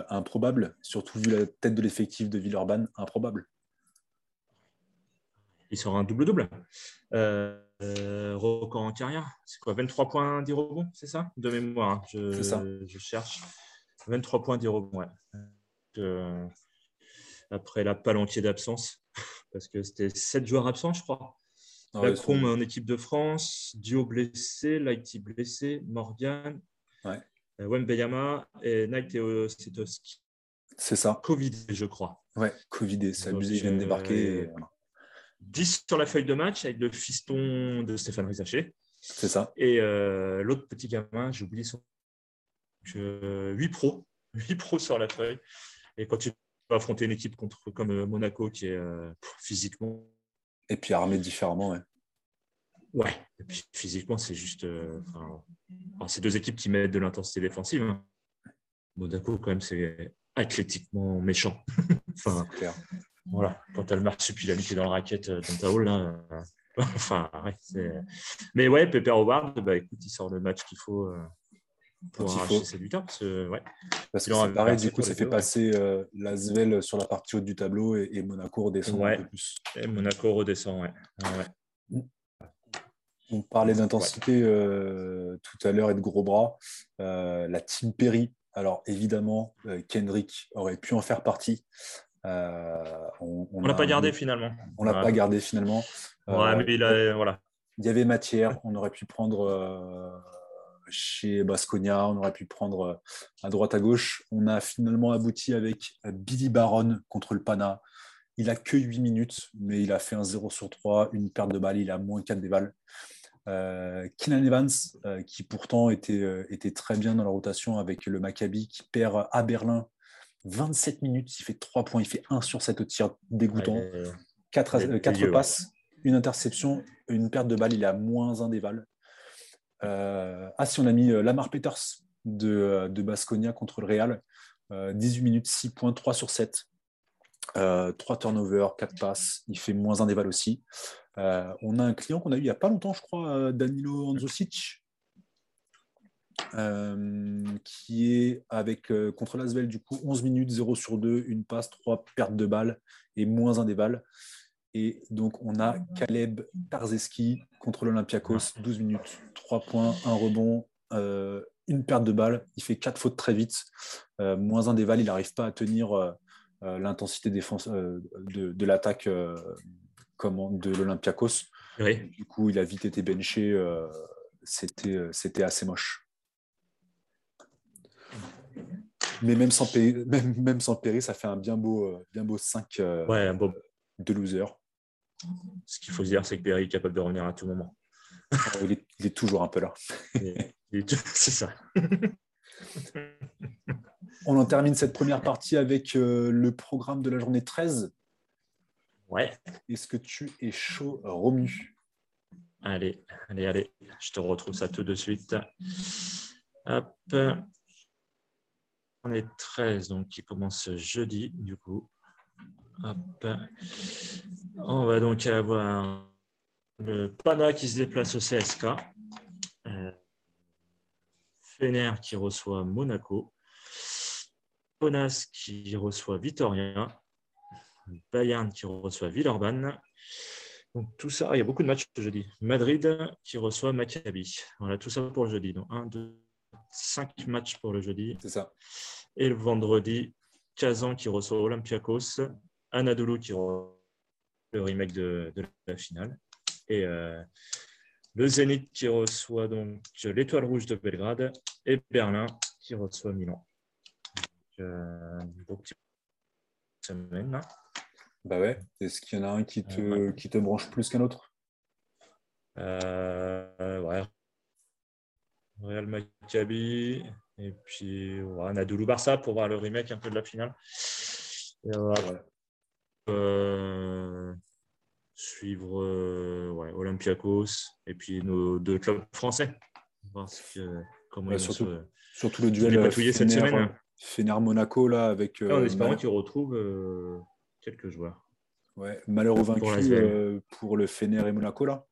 improbable, surtout vu la tête de l'effectif de Villeurbanne, improbable. Il sera un double-double. Euh, record en carrière, c'est quoi 23 points, 10 rebonds, c'est ça? De mémoire, hein. je, je, cherche. 23 points, 10 rebonds, ouais. Euh, après la palanquée d'absence, parce que c'était 7 joueurs absents, je crois. Ah en équipe de France, Dio blessé, Lighty blessé, Morgan, ouais. Euh, Wembeyama et Nike C'est ça. Covid, je crois. Ouais, Covid, c'est abusé, il vient de débarquer. 10 sur la feuille de match avec le fiston de Stéphane Rizaché. C'est ça. Et euh, l'autre petit gamin, j'ai oublié son. 8 pros. 8 pros sur la feuille. Et quand tu vas affronter une équipe contre, comme euh, Monaco qui est euh, physiquement. Et puis armé différemment, ouais. Ouais, et puis physiquement, c'est juste. c'est deux équipes qui mettent de l'intensité défensive. Hein. Monaco, quand même, c'est athlétiquement méchant. enfin, voilà, quand tu as le est dans la raquette dans ta hall, là, enfin, ouais, Mais ouais, Pepper Howard, bah, écoute, il sort le match qu'il faut pour arracher ses. Parce que, ouais, parce que pareil, du coup, ça fait passer euh, la Svel sur la partie haute du tableau et, Monaco redescend un peu plus. Et Monaco redescend, ouais. ouais. On parlait d'intensité euh, tout à l'heure et de gros bras. Euh, la team Perry, alors évidemment, Kendrick aurait pu en faire partie. On ne l'a pas gardé finalement. On l'a pas gardé finalement. Ouais, mais il, a, voilà. il y avait matière. On aurait pu prendre chez Basconia, on aurait pu prendre euh, à droite à gauche. On a finalement abouti avec euh, Billy Baron contre le Pana. Il a que 8 minutes, mais il a fait un 0 sur 3, une perte de balle, il a moins 4 des balles. Euh, Evans, euh, qui pourtant était, était très bien dans la rotation avec le Maccabi, qui perd à Berlin 27 minutes, il fait 3 points, il fait 1 sur 7 au tir dégoûtant, 4, 4 passes, une interception, une perte de balle, il a moins 1 des balles. Euh, ah, si on a mis euh, Lamar Peters de, euh, de Basconia contre le Real, 18 minutes, 6 points, 3 sur 7. 3 turnovers, 4 passes, il fait moins un déval aussi. on a un client qu'on a eu il n'y a pas longtemps, je crois, Danilo Anzosic, qui est avec contre l'Asvel du coup 11 minutes, 0 sur 2, une passe, 3 pertes de balles et moins un déval. Et donc, on a Caleb Tarzeski contre l'Olympiakos, 12 minutes, 3 points, 1 rebond, euh, une perte de balle. Il fait 4 fautes très vite. Euh, moins un déval, il n'arrive pas à tenir euh, l'intensité défense de, l'attaque de l'Olympiakos. Du coup, il a vite été benché. C'était assez moche. Mais même sans, même, même sans Perry, ça fait un bien beau, bien beau 5 ouais, de losers. Ce qu'il faut se dire, c'est que Perry est capable de revenir à tout moment. il, est, toujours un peu là. c'est ça. On en termine cette première partie avec euh, le programme de la journée 13. Ouais. Est-ce que tu es chaud, Romu? Allez, allez, allez. Je te retrouve ça tout de suite. Hop. On est 13, donc qui commence jeudi, du coup. On va donc avoir le Pana qui se déplace au CSK. Euh, Fener qui reçoit Monaco. Ponas qui reçoit Vitoria. Bayern qui reçoit Villeurbanne. Donc tout ça, il y a beaucoup de matchs jeudi. Madrid qui reçoit Maccabi. Voilà, tout ça pour jeudi. Donc 1, 2, 5 matchs pour le jeudi. C'est ça. Et le vendredi, Kazan qui reçoit Olympiakos. Anadolu qui reçoit le remake de, la finale. Et euh, le Zénith qui reçoit donc l'Étoile Rouge de Belgrade et Berlin qui reçoit Milan. Donc, euh, semaine Bah ouais. Est-ce qu'il y en a un qui te, qui te branche plus qu'un autre? Euh, Ouais. Real Maccabi et puis ouais, Anadolu Barça pour voir le remake un peu de la finale. Et, euh, suivre euh, ouais, Olympiakos et puis nos deux clubs français. comment surtout, surtout, le duel cette semaine. Fener Monaco là avec. Euh, en espérant qu'il retrouve quelques joueurs. Ouais, malheureux vaincu pour, le Fener et Monaco là.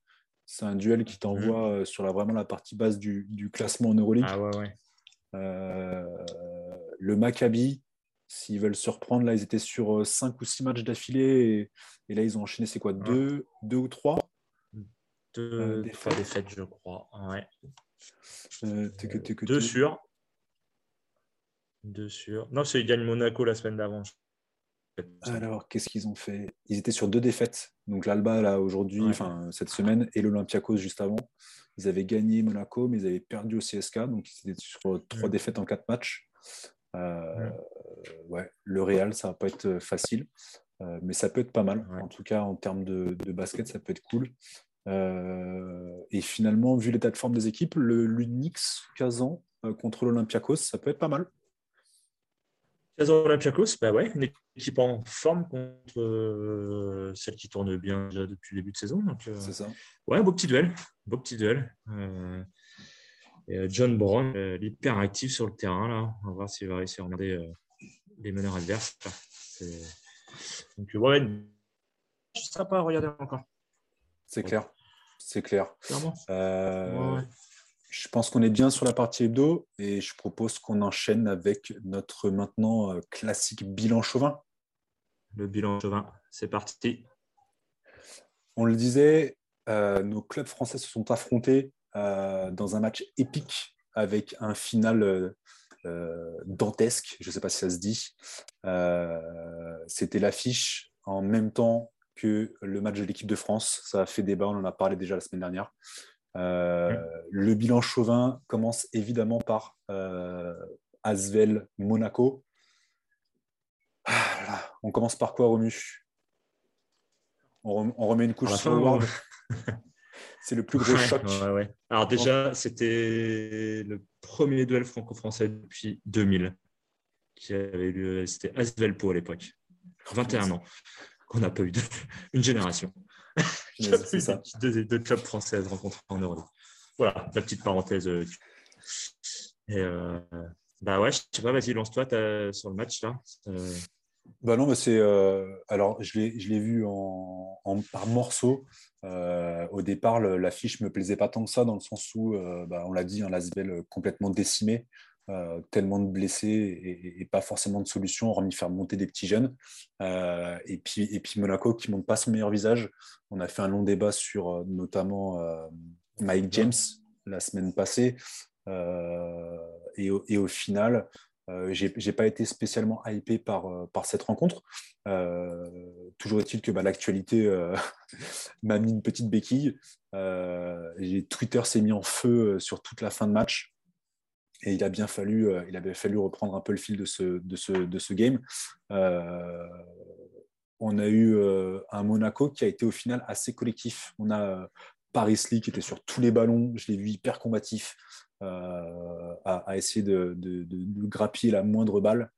C'est un duel qui t'envoie mhm. sur la, vraiment la partie basse du, du classement en Euroleague. Ah ouais, ouais. le Maccabi, S'ils veulent se reprendre, là, ils étaient sur 5 euh, ou 6 matchs d'affilée. Et, là, ils ont enchaîné, c'est quoi deux, deux ou trois? Deux euh, défaites. je crois. Ouais. Euh, deux sur. Deux sur. Non, c'est ils gagnent Monaco la semaine d'avant. Alors, qu'est-ce qu'ils ont fait? Ils étaient sur deux défaites. Donc l'Alba, là, aujourd'hui, enfin, cette semaine, et l'Olympiakos juste avant. Ils avaient gagné Monaco, mais ils avaient perdu au CSK. Donc, ils étaient sur trois défaites en quatre matchs. Euh, ouais, le Real, ça va pas être facile, euh, mais ça peut être pas mal. En tout cas, en termes de, basket, ça peut être cool. Euh, et finalement, vu l'état de forme des équipes, le l'Unix Kazan contre l'Olympiakos, ça peut être pas mal. Olympiakos, bah ouais, une équipe en forme contre celle qui tourne bien déjà depuis le début de saison. C'est ça. Ouais, beau petit duel. Beau petit duel. Euh, John Brown, euh, hyper actif sur le terrain. Là. On va voir s'il va réussir à regarder euh, les meneurs adverses. Donc, ouais, sympa à regarder encore. C'est clair. C'est clair. Euh, je pense qu'on est bien sur la partie hebdo et je propose qu'on enchaîne avec notre maintenant euh, classique bilan chauvin. Le bilan chauvin, c'est parti. On le disait, euh, nos clubs français se sont affrontés dans un match épique avec un final dantesque, je ne sais pas si ça se dit. C'était l'affiche en même temps que le match de l'équipe de France. Ça a fait débat, on en a parlé déjà la semaine dernière. Euh, le bilan chauvin commence évidemment par euh, Asvel Monaco. Ah, on commence par quoi, Romu on, remet une couche sur le World. C'est le plus gros choc. Alors déjà, c'était le premier duel franco-français depuis 2000 qui avait eu. C'était Asvel à l'époque. 21 ans qu'on n'a pas eu une génération. C'est ça. Deux, deux, clubs françaises rencontrés en Europe. Voilà, la petite parenthèse. Euh, et euh, bah ouais, je sais pas, vas-y, lance-toi sur le match là. Euh, bah non, c'est alors je l'ai vu en, par morceaux. au départ, l'affiche me plaisait pas tant que ça dans le sens où, bah, on l'a dit, un hein, Lasvel complètement décimé. Euh, tellement de blessés et, pas forcément de solution, hormis faire monter des petits jeunes. Euh, et, puis, et puis Monaco qui montre pas son meilleur visage. On a fait un long débat sur euh, notamment Mike James la semaine passée. Et au, et, au, final, j'ai pas été spécialement hypé par, par cette rencontre. toujours est-il que bah, l'actualité m'a mis une petite béquille. Twitter s'est mis en feu sur toute la fin de match. Et il a bien fallu, euh, il avait fallu reprendre un peu le fil de ce, de ce, de ce game. Euh, on a eu euh, un Monaco qui a été au final assez collectif. On a Paris Lee qui était sur tous les ballons. Je l'ai vu hyper combatif à, essayer de, de, de, grappiller la moindre balle.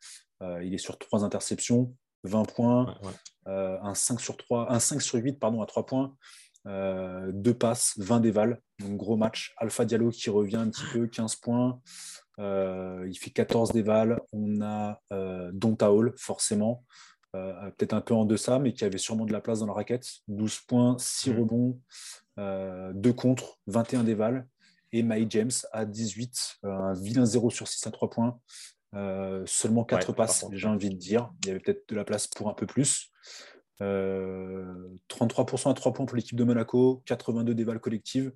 il est sur trois interceptions, 20 points, un 5 sur 3, un 5 sur 8 pardon, à 3 points. Euh, deux passes, 20 dévals. Donc gros match. Alpha Diallo qui revient un petit peu, 15 points. Euh, il fait 14 dévals. On a euh, Donta Hall, forcément. Peut-être un peu en deçà, mais qui avait sûrement de la place dans la raquette. 12 points, 6 mm. rebonds, 2 contre, 21 dévals. Et Mike James à 18, un vilain 0 sur 6 à 3 points. seulement 4 passes, j'ai envie de dire. Il y avait peut-être de la place pour un peu plus. 33% euh, à 3 points pour l'équipe de Monaco, 82 dévals collectives.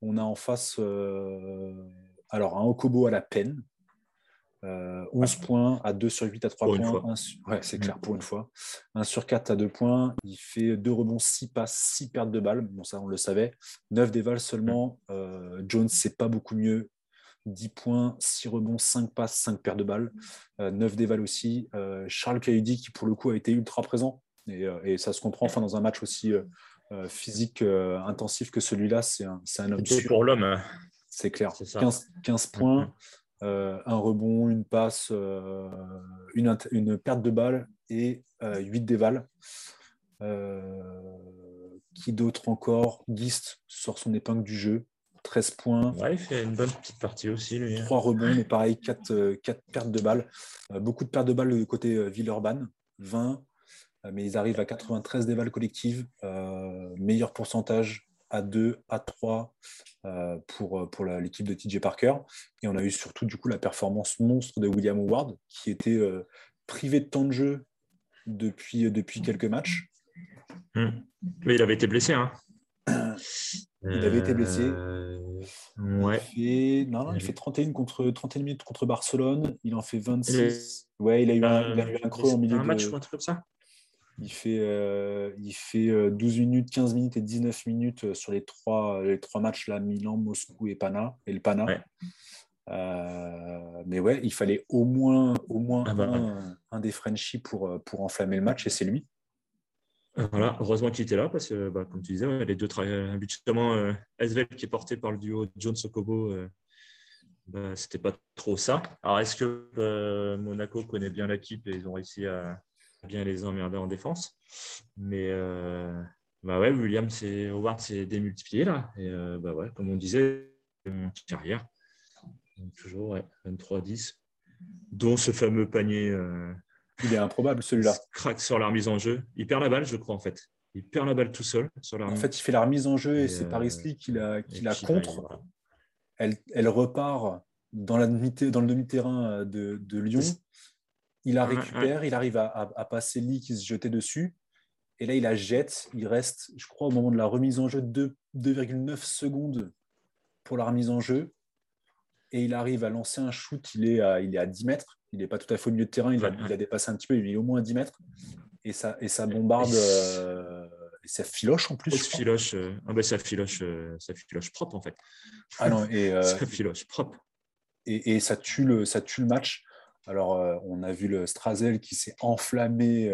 On a en face euh, alors un Okobo à la peine, 11 euh, points à 2 sur 8 à 3 points. ouais, c'est clair pour une fois. 1 sur 4 à 2 points. Il fait 2 rebonds, 6 passes, 6 pertes de balles. Bon, ça, on le savait. 9 dévals seulement. Jones, c'est pas beaucoup mieux. 10 points, 6 rebonds, 5 passes, 5 pertes de balles. 9 dévals aussi. Charles Cahudy, qui pour le coup a été ultra présent. Euh, et, ça se comprend enfin, dans un match aussi euh, euh, physique intensif que celui-là. C'est un, un, homme sûr. pour l'homme. C'est clair. 15, 15, points, un rebond, une passe, une, une, perte de balle et 8 dévals. qui d'autre encore? Gist sort son épingle du jeu. 13 points. Ouais, il fait une bonne petite partie aussi, lui. 3 hein. rebonds, mais pareil, 4, 4 pertes de balles. beaucoup de pertes de balles du côté Villeurbanne. 20. Euh, mais ils arrivent à 93 dévals collectives, euh, meilleur pourcentage à 2, à 3 euh, pour, pour l'équipe de TJ Parker. Et on a eu surtout du coup la performance monstre de William Howard, qui était privé de temps de jeu depuis, depuis quelques matchs. Hmm. Mais il avait été blessé. Hein. Il avait été blessé. Ouais. Il fait, non, il fait 31 contre 31 minutes contre Barcelone. Il en fait 26. Ouais, il a eu un, il a eu un creux en milieu un match ou un truc comme ça? Il fait, euh, il fait 12 euh, minutes, 15 minutes et 19 minutes euh, sur les trois, les trois matchs, là, Milan, Moscou et, Pana, et le Pana. mais ouais, il fallait au moins, au moins ah bah, un, des Frenchies pour, pour enflammer le match, et c'est lui. Voilà, heureusement qu'il était là, parce que, bah, comme tu disais, les deux habituellement, euh, Esvel qui est porté par le duo John Sokobo, bah, c'était pas trop ça. Alors, est-ce que Monaco connaît bien l'équipe et ils ont réussi à, bien les emmerder en défense. Mais euh, bah ouais, William, c'est Howard s'est démultiplié là. Et euh, bah ouais, comme on disait, carrière. Donc, toujours 23-10. dont ce fameux panier. Euh, il est improbable celui-là. Craque sur la remise en jeu. Il perd la balle, je crois, en fait. Il perd la balle tout seul. Sur la en fait, il fait la remise en jeu et, c'est Paris Lee qui la, qui la contre. Elle, elle, repart dans, la dans le demi-terrain de, de, Lyon. Il la récupère, il arrive à, à, passer Lee qui se jetait dessus. Et là, il la jette. Il reste, je crois, au moment de la remise en jeu, 2,9 secondes pour la remise en jeu. Et il arrive à lancer un shoot. Il est à, il est à 10 mètres. Il n'est pas tout à fait au milieu de terrain. Il a, il a, dépassé un petit peu. Il est au moins à 10 mètres. Et ça, et ça bombarde. Euh, et ça filoche en plus. Ça filoche, euh, ah ben ça, filoche, euh, ça filoche propre en fait. Ah non, et, ça filoche propre. Et, et, ça, tue le, ça tue le match. Alors, on a vu le Strazel qui s'est enflammé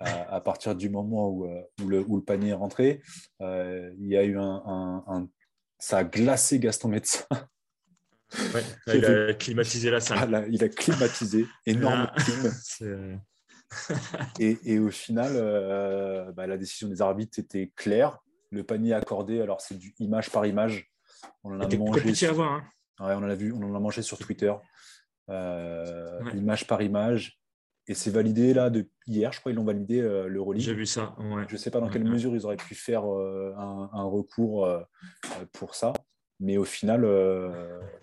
à, partir du moment où, euh, où, le, où, le, panier est rentré. Euh, il y a eu un, un, Ça a glacé Gaston Médecin. il a climatisé la salle. Ah, il a climatisé, énorme ah, clim. et, et, au final, euh, bah, la décision des arbitres était claire. Le panier accordé, alors c'est du image par image. On en a mangé. Sur... À voir, hein. ouais, on en a vu, on en a mangé sur Twitter. Euh, Image par image. Et c'est validé là de hier, je crois ils l'ont validé euh, l'Euroleague. J'ai vu ça. Je ne sais pas dans quelle mesure ils auraient pu faire euh, un, recours euh, pour ça. Mais au final,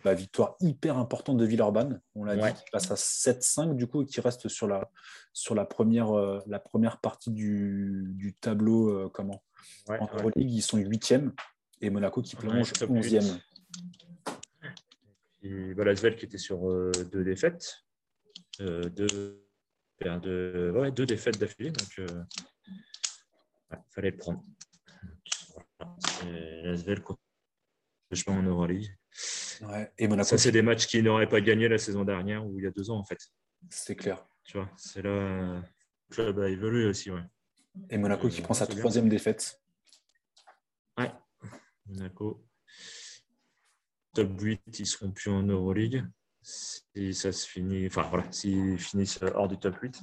la victoire hyper importante de Villeurbanne. On l'a dit, qui passe à 7-5 du coup, et qui reste sur la, sur la, première, la première partie du, du tableau. comment? En Euroleague, ils sont 8e et Monaco qui plonge 11e. Et Balasvel qui était sur deux défaites. deux de, deux défaites d'affilée, donc il euh, fallait le prendre. L'Asvel chemin en Euroleague. Ouais, et Monaco. Ça, c'est des matchs qui n'auraient pas gagné la saison dernière ou il y a deux ans, en fait. C'est clair. Tu vois, c'est là le club a évolué aussi. Ouais. Et Monaco qui prend sa troisième défaite. Ouais, Monaco. Top 8, ils seront plus en Euroleague si ça se finit, enfin voilà, s'ils finissent hors du top 8.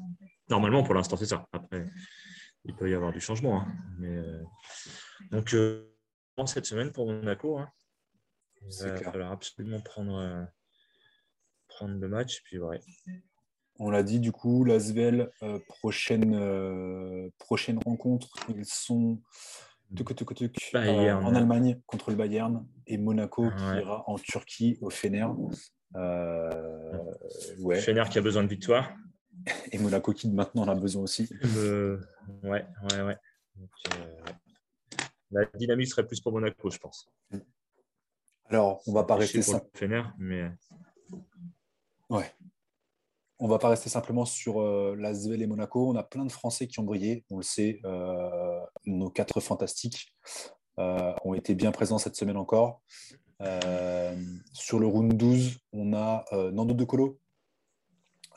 Normalement, pour l'instant, c'est ça. Après, il peut y avoir du changement. Hein. Mais, euh, donc, euh, cette semaine pour Monaco, hein. il va falloir absolument prendre, euh, prendre le match. Puis, ouais. On l'a dit, du coup, l'Asvel, prochaine, prochaine rencontre, ils sont en Allemagne contre le Bayern et Monaco qui ira en Turquie au Fener. Euh, ouais. Fener qui a besoin de victoire. Et Monaco qui maintenant en a besoin aussi. Ouais, ouais, ouais. Euh, la dynamique serait plus pour Monaco, je pense. Alors, on va pas rester simple. Fener, mais. Ouais. On va pas rester simplement sur euh, la Zvel et Monaco. On a plein de Français qui ont brillé. On le sait, euh, nos quatre fantastiques ont été bien présents cette semaine encore. Euh, sur le round 12, on a euh, Nando De Colo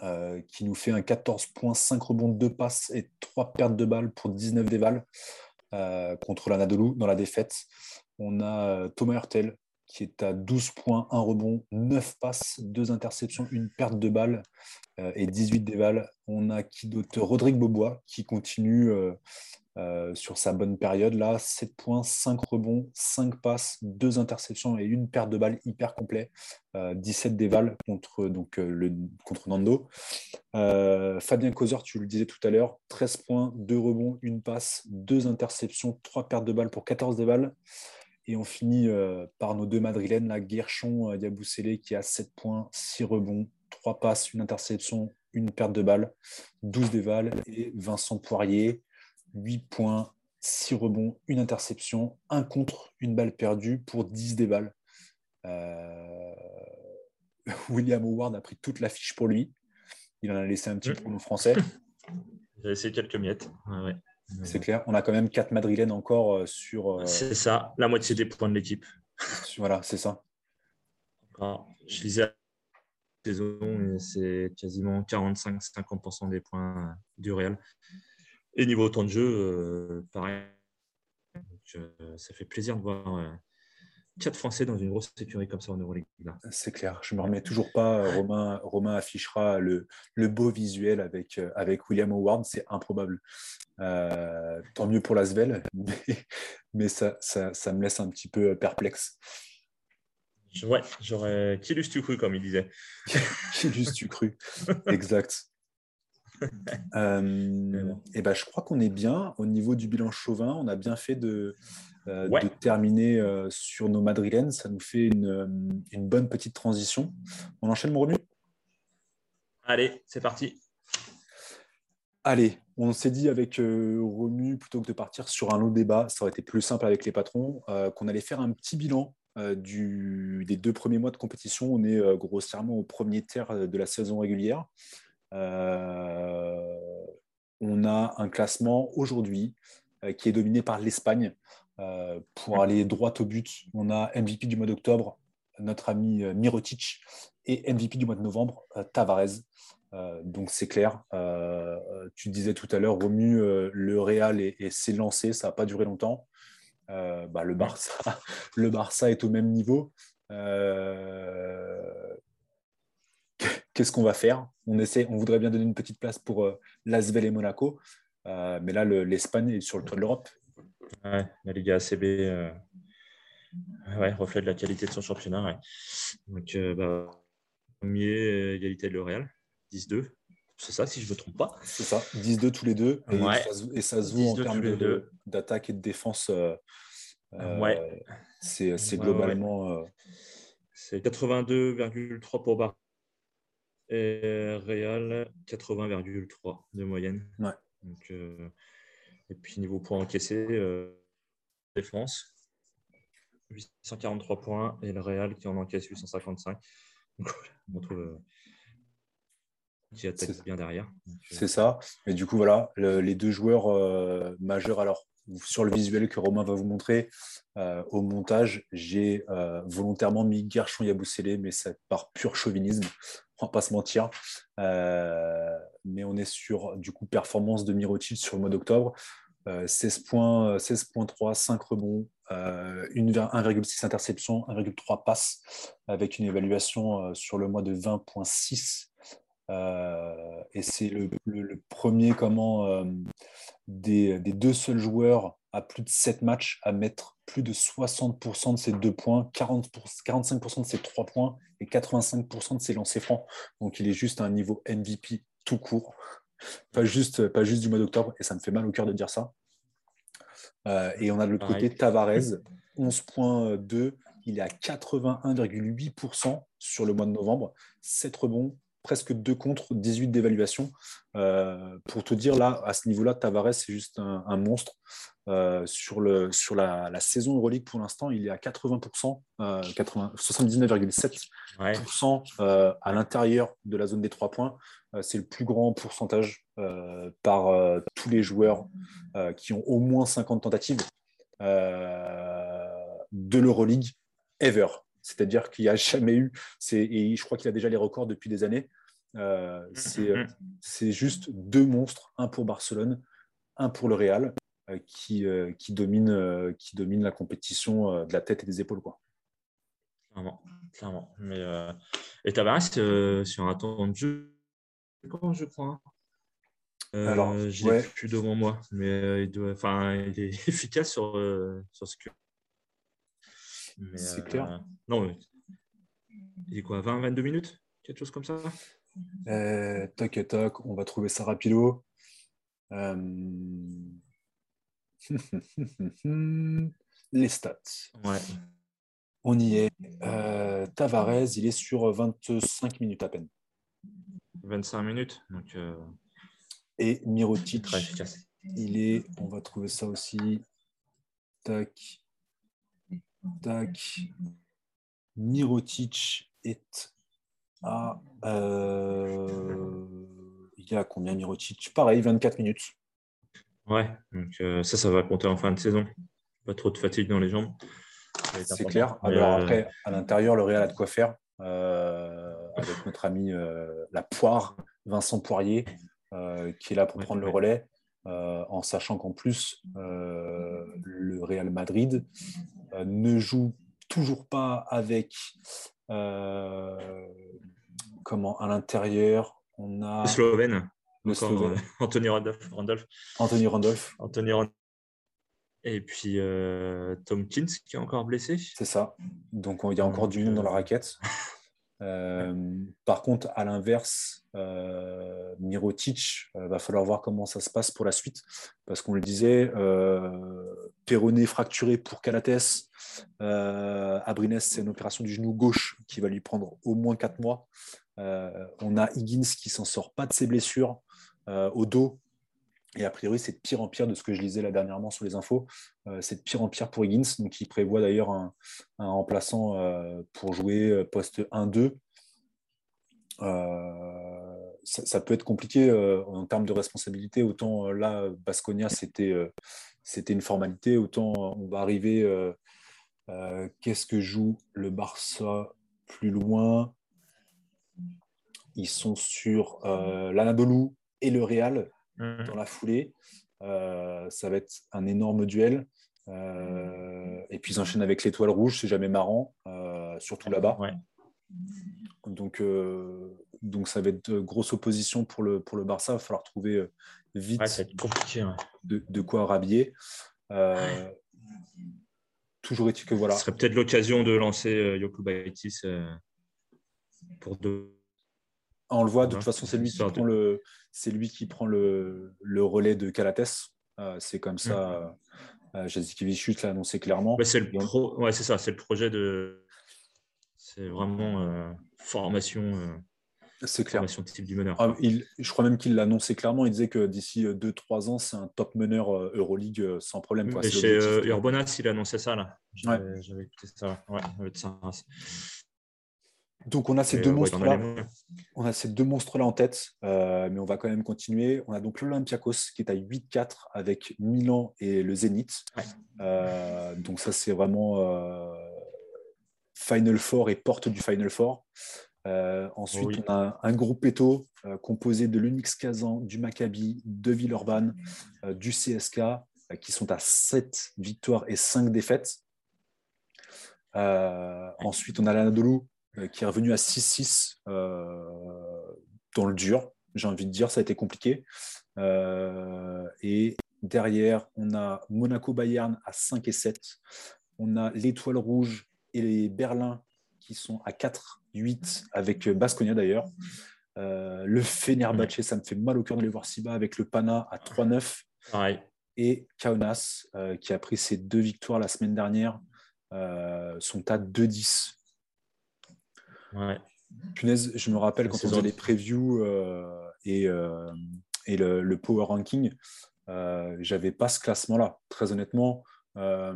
euh, qui nous fait un 14 points, 5 rebonds, 2 passes et 3 pertes de balles pour 19 dévals contre l'Anadolu dans la défaite. On a Thomas Hurtel qui est à 12 points, 1 rebond, 9 passes, 2 interceptions, une perte de balles et 18 dévals. On a qui d'autre? Rodrigue Bobois qui continue euh, sur sa bonne période. Là, 7 points, 5 rebonds, 5 passes, 2 interceptions et une perte de balles hyper complet. 17 euh, dévals contre, donc, euh, le, contre Nando. Fabien Causer, tu le disais tout à l'heure, 13 points, 2 rebonds, une passe, 2 interceptions, 3 pertes de balles pour 14 dévals. Et on finit par nos deux madrilènes, la Guerchon Yaboussele qui a 7 points, 6 rebonds, 3 passes, une interception, une perte de balles, 12 dévals. Et Vincent Poirier, 8 points, 6 rebonds, une interception, un contre, une balle perdue pour 10 déballes. Euh... William Howard a pris toute la fiche pour lui. Il en a laissé un petit peu pour français. J'ai laissé quelques miettes. C'est clair. On a quand même 4 madrilènes encore euh, sur. Euh, c'est ça, la moitié des points de l'équipe. Voilà, c'est ça. je disais saison, c'est quasiment 45-50% des points du Real. Et niveau temps de jeu, euh, pareil. Euh, ça fait plaisir de voir euh, quatre Français dans une grosse sécurité comme ça en Euroleague. C'est clair. Je ne me remets toujours pas. Romain, Romain affichera le, le, beau visuel avec, avec William Howard. C'est improbable. tant mieux pour l'Asvel, mais, mais ça, ça, ça, me laisse un petit peu perplexe. Ouais, j'aurais. Qui l'eût tu cru, comme il disait Qui tu cru Exact. Euh, et ben, je crois qu'on est bien au niveau du bilan chauvin. On a bien fait de, euh, de terminer euh, sur nos madrilènes. Ça nous fait une, une, bonne petite transition. On enchaîne, mon Romu? Allez, c'est parti. Allez, on s'est dit avec Romu, plutôt que de partir sur un long débat, ça aurait été plus simple avec les patrons, qu'on allait faire un petit bilan du, des deux premiers mois de compétition. On est grossièrement au premier tiers de la saison régulière. Euh, on a un classement aujourd'hui euh, qui est dominé par l'Espagne. Euh, pour aller droit au but, on a MVP du mois d'octobre, notre ami Mirotic, et MVP du mois de novembre, Tavares. donc c'est clair. tu disais tout à l'heure, Romu, le Real s'est lancé, ça n'a pas duré longtemps. Bah, le, Barça, le Barça est au même niveau qu'est-ce qu'on va faire? On, essaie, on voudrait bien donner une petite place pour euh, Lasvel et Monaco, euh, mais là, l'Espagne est sur le toit de l'Europe. Ouais, la Liga ACB euh, ouais, reflète la qualité de son championnat. Donc, bah, premier, égalité de L'Oréal, 10-2. C'est ça, si je ne me trompe pas. C'est ça, 10-2 tous les deux. Et, ça, se joue en termes d'attaque et de défense. ouais. C'est globalement. C'est 82,3 pour Bar et Real, 80,3 de moyenne. Donc, euh, et puis niveau points encaissés, euh, défense, 843 points et le Real qui en encaisse 855. Donc, on retrouve euh, qui attaque bien derrière. C'est ça. Et du coup, voilà, les deux joueurs majeurs. Alors, sur le visuel que Romain va vous montrer, au montage, j'ai volontairement mis Gershon Yaboussele, mais c'est par pur chauvinisme on va pas se mentir. Euh, mais on est sur du coup performance de Mirotic sur le mois d'octobre. 16 euh, points, 16.3, 5 rebonds, 1,6 interceptions, 1,3 passes, avec une évaluation euh, sur le mois de 20.6. et c'est le, premier comment, des, des, deux seuls joueurs à plus de 7 matchs à mettre plus de 60% de ses deux points, 40 45% de ses trois points et 85% de ses lancers francs. Donc il est juste à un niveau MVP tout court, pas juste, pas juste du mois d'octobre, et ça me fait mal au cœur de dire ça. Euh, et on a de l'autre côté Tavares, 11.2, il est à 81,8% sur le mois de novembre, 7 rebonds, presque 2 contre, 18 d'évaluation. Euh, pour te dire, là, à ce niveau-là, Tavares, c'est juste un, monstre. Euh, sur, le, sur la, saison Euroleague, pour l'instant, il est à 80%, 79,7% euh, à l'intérieur de la zone des 3 points. c'est le plus grand pourcentage par tous les joueurs qui ont au moins 50 tentatives de l'Euroleague ever. C'est-à-dire qu'il n'y a jamais eu, et je crois qu'il a déjà les records depuis des années, euh, mm-hmm. c'est juste deux monstres, un pour Barcelone, un pour le Real, euh, qui, euh, qui, domine, qui domine la compétition de la tête et des épaules. Quoi. Clairement, clairement. Mais, Et Tavares, sur un temps de jeu, je crois. Euh, Alors, je l'ai plus devant moi, mais il, doit, il est efficace sur, sur ce que c'est clair. Euh, non, il est quoi, 20-22 minutes Quelque chose comme ça? Euh, Tac et tac, on va trouver ça rapido. Euh, les stats. Ouais. On y est. Tavares, il est sur 25 minutes à peine. 25 minutes. Donc, Et Mirotic, il est, on va trouver ça aussi. Tac. Tac. Mirotic est à. Euh, il y a combien Mirotic? Pareil, 24 minutes. Ouais, donc euh, ça, ça va compter en fin de saison. Pas trop de fatigue dans les jambes. C'est clair. Alors euh, après, à l'intérieur, le Real a de quoi faire. avec notre ami la poire, Vincent Poirier, qui est là pour prendre le relais. Euh, en sachant qu'en plus, euh, le Real Madrid ne joue toujours pas avec comment à l'intérieur on a le Slovène le Anthony Randolph, Anthony Randolph Anthony Randolph Et puis Tomkins qui est encore blessé. C'est ça. Donc il y a encore du monde dans la raquette. par contre, à l'inverse, euh, Mirotic, va falloir voir comment ça se passe pour la suite. Parce qu'on le disait, Perronnet fracturé pour Calates. Abrines, c'est une opération du genou gauche qui va lui prendre au moins 4 mois. on a Higgins qui s'en sort pas de ses blessures au dos. Et a priori, c'est de pire en pire de ce que je lisais là dernièrement sur les infos. Euh, c'est de pire en pire pour Higgins. Donc, il prévoit d'ailleurs un, remplaçant euh, pour jouer euh, poste 1-2. Ça, peut être compliqué en termes de responsabilité. Autant là, Basconia, c'était une formalité. Autant on va arriver. Qu'est-ce que joue le Barça plus loin? Ils sont sur l'Anadolu et le Real Mmh. dans la foulée. Euh, ça va être un énorme duel. Euh, et puis ils enchaînent avec l'étoile rouge, c'est jamais marrant, euh, surtout là-bas. Donc, donc ça va être de grosse opposition pour le, pour le Barça. Il va falloir trouver vite de, de, quoi rhabiller. Toujours est-il que voilà. Ce serait peut-être l'occasion de lancer Yokubaitis pour deux on le voit, de toute façon, c'est lui, qui prend le, c'est lui qui prend le, relais de Calates. Euh, c'est comme ça. Mm. Euh, Jazikevich l'a annoncé clairement. c'est le ouais, c'est ça, c'est le projet de. C'est vraiment euh, formation. Euh, c'est clair. Formation type du meneur. Ah, il, je crois même qu'il l'a annoncé clairement. Il disait que d'ici 2-3 ans, c'est un top meneur Euroleague sans problème. Quoi. chez Urbonas, il a annoncé ça là. J'avais, écouté ça. Ouais, ça. Donc on a ces deux monstres-là. On a ces deux monstres-là en tête, euh, mais on va quand même continuer. On a donc l'Olympiakos qui est à 8-4 avec Milan et le Zénith. Euh, donc ça c'est vraiment euh, Final Four et porte du Final Four. ensuite, on a un groupe Peto composé de l'Unix Kazan, du Maccabi, de Villeurbanne, du CSK, qui sont à 7 victoires et 5 défaites. ensuite, on a l'Anadolu euh, qui est revenu à 6-6 euh, dans le dur. J'ai envie de dire, ça a été compliqué. Euh, et derrière, on a Monaco-Bayern à 5 et 7. On a l'Étoile Rouge et les Berlin qui sont à 4-8 avec Basconia d'ailleurs. le Fenerbahce, ça me fait mal au cœur de les voir si bas avec le Pana à 3-9. Et Kaunas, qui a pris ses deux victoires la semaine dernière, sont à 2-10. Ouais. Punaise, je me rappelle quand on faisait les previews euh, et, euh, et le, power ranking, euh, j'avais pas ce classement-là. Très honnêtement, euh,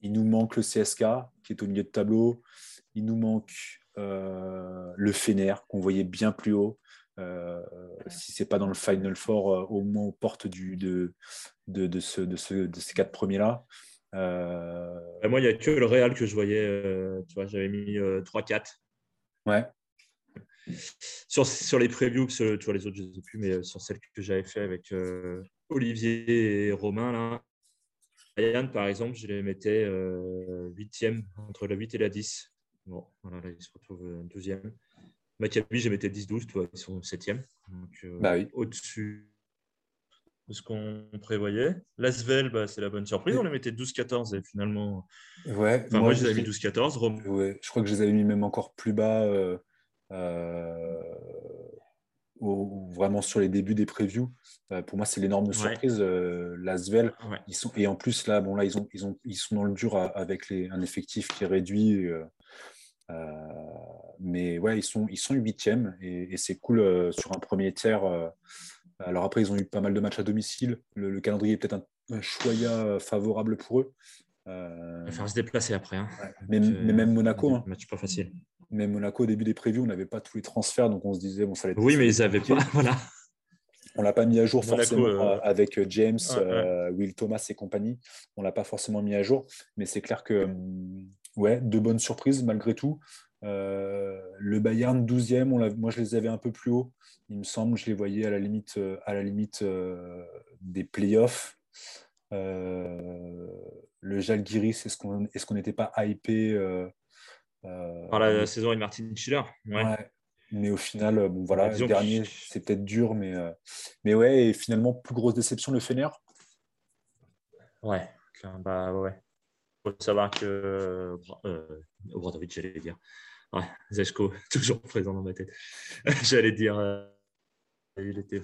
il nous manque le CSK qui est au milieu de tableau. Il nous manque le Fener qu'on voyait bien plus haut. si c'est pas dans le Final Four, au moins aux portes du, de, de, de, ce, de, ce, de ces quatre premiers-là. Euh, moi, il n'y a que le Real que je voyais. Euh, tu vois, j'avais mis 3-4. Euh, ouais. Sur, sur, les previews, tu vois, les autres, je ne sais plus, mais sur celles que j'avais fait avec Olivier et Romain, là, Ryan, par exemple, je les mettais 8e, entre la 8 et la 10. Bon, voilà, là, ils se retrouvent 12e. Maccabi, je les mettais 10-12, tu vois, ils sont 7e. Donc, bah oui. au-dessus de ce qu'on prévoyait. L'Asvel, bah, c'est la bonne surprise. On les mettait 12-14 et finalement. Ouais, enfin, moi, je les avais mis 12-14. Ouais, je crois que je les avais mis même encore plus bas, euh, euh, vraiment sur les débuts des previews. Euh, pour moi, c'est l'énorme surprise. L'Asvel, ils sont et en plus là, bon là, ils ont, ils ont, ils sont dans le dur avec les, un effectif qui est réduit. mais ouais, ils sont, ils sont huitièmes et, et c'est cool sur un premier tiers alors après, ils ont eu pas mal de matchs à domicile. Le, calendrier est peut-être un, choya favorable pour eux. Euh... Il va falloir se déplacer après. Hein. Mais, même Monaco. Hein. Match pas facile. Même Monaco, au début des prévus, on n'avait pas tous les transferts, donc on se disait, bon, ça allait être. Oui, mais ils n'avaient pas. Voilà. On l'a pas mis à jour forcément euh, avec euh, James, euh, Will Thomas et compagnie. On l'a pas forcément mis à jour, mais c'est clair que hum, ouais, de bonnes surprises malgré tout. Le Bayern 12e, moi je les avais un peu plus haut il me semble. Je les voyais à la limite, euh, à la limite euh, des playoffs. Euh, le Jalgiris, est-ce qu'on est n'était pas hypé Par la saison avec Martin Schiller ouais. Mais au final, bon, voilà, le dernier, c'est peut-être dur, mais, mais ouais, et finalement, plus grosse déception, le Fener Ouais, bah ouais. Il faut savoir que euh, Obradovic, j'allais dire. Ouais, Zeshko, toujours présent dans ma tête. j'allais dire. Euh, il, était,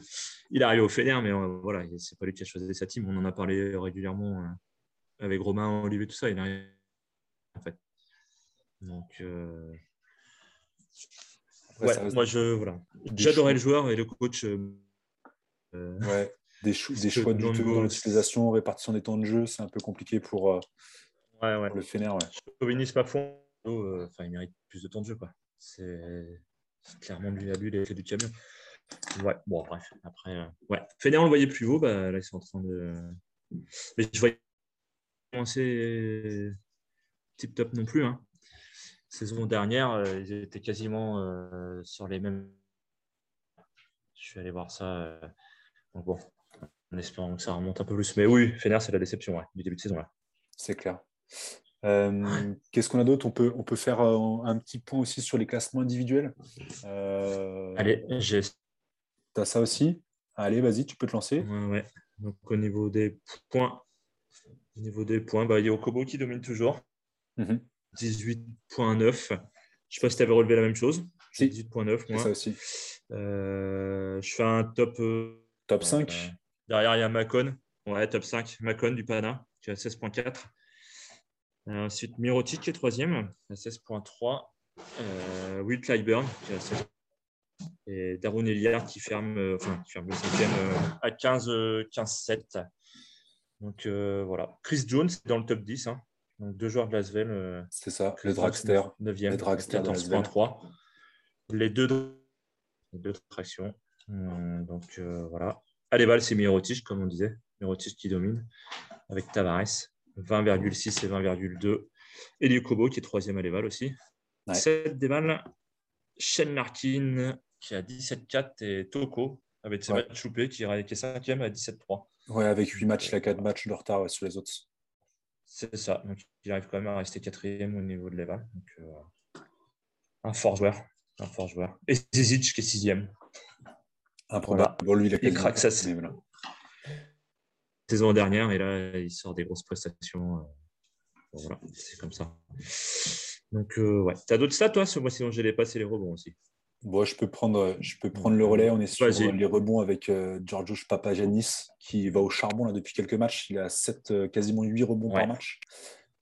il est arrivé au Fener, mais euh, voilà, c'est pas lui qui a choisi sa team. On en a parlé régulièrement euh, avec Romain, Olivier, tout ça. Il arrive en fait. Donc, euh, ouais, moi, je, voilà. J'adorais le joueur et le coach. ouais, des, des choix du tout dans l'utilisation, répartition des temps de jeu, c'est un peu compliqué pour, ouais, ouais. le Fener. Ouais. pas fond. Enfin, il mérite plus de temps de jeu. C'est clairement lui à lui l'effet du camion. Ouais, bon, bref. Après, euh, ouais. Fener, on le voyait plus haut. Bah, là, ils sont en train de. Mais je voyais commencer tip top non plus. Hein. Saison dernière, euh, ils étaient quasiment euh, sur les mêmes. Je suis allé voir ça. Donc, bon, en espérant que ça remonte un peu plus. Mais oui, Fener, c'est la déception ouais, du début de saison. Là. C'est clair. Qu'est-ce qu'on a d'autre? On peut, on peut faire un, petit point aussi sur les classements individuels. Allez, j'ai tu as ça aussi? Allez, vas-y, tu peux te lancer. Ouais, Donc, au niveau des points, au niveau des points, bah, il y a Okobo qui domine toujours. 18.9. Mhm. Je ne sais pas si tu avais relevé la même chose. 18.9, moi. ça aussi. Euh, je fais un top. Euh, top 5. Euh, derrière, il y a Macon. Ouais, top 5. Macon du Pana, qui a 16.4. ensuite, Mirotic qui est troisième, à 16.3. Will Clyburn, qui a 16 et Darwin Eliard qui ferme, euh, enfin, qui ferme le cinquième euh, à 15, 15-7. Euh, Donc voilà. Chris Jones dans le top 10. Hein. Donc deux joueurs de Lasvel. C'est ça, le dragster. 9e, le dragster 14.3. Les deux, les deux tractions. donc voilà. Aleval, c'est Mirotic, comme on disait. Mirotic qui domine avec Tavares. 20,6 et 20,2. Eli Kobo qui est troisième à l'Eval aussi. 7 Deval. Shane Larkin qui a 17-4 et Toko avec ses matchs loupés qui, est cinquième à 17-3. Ouais, avec 8 matchs, il a 4 matchs de retard sur les autres. C'est ça. Donc, il arrive quand même à rester quatrième au niveau de l'Eval. Euh, un fort joueur. Un fort joueur. Et Zizic qui est sixième. Improbable. Bon, lui, il, a il craque sa saison dernière et là, il sort des grosses prestations. Euh, voilà, c'est comme ça. Donc, euh, ouais. Tu as d'autres stats, toi, ce mois-ci J'ai les passes et les rebonds aussi? Bon, je peux prendre, je peux prendre le relais. On est sur les rebonds avec euh, Georgios Papagiannis qui va au charbon là, depuis quelques matchs. Il a 7, euh, quasiment 8 rebonds par match.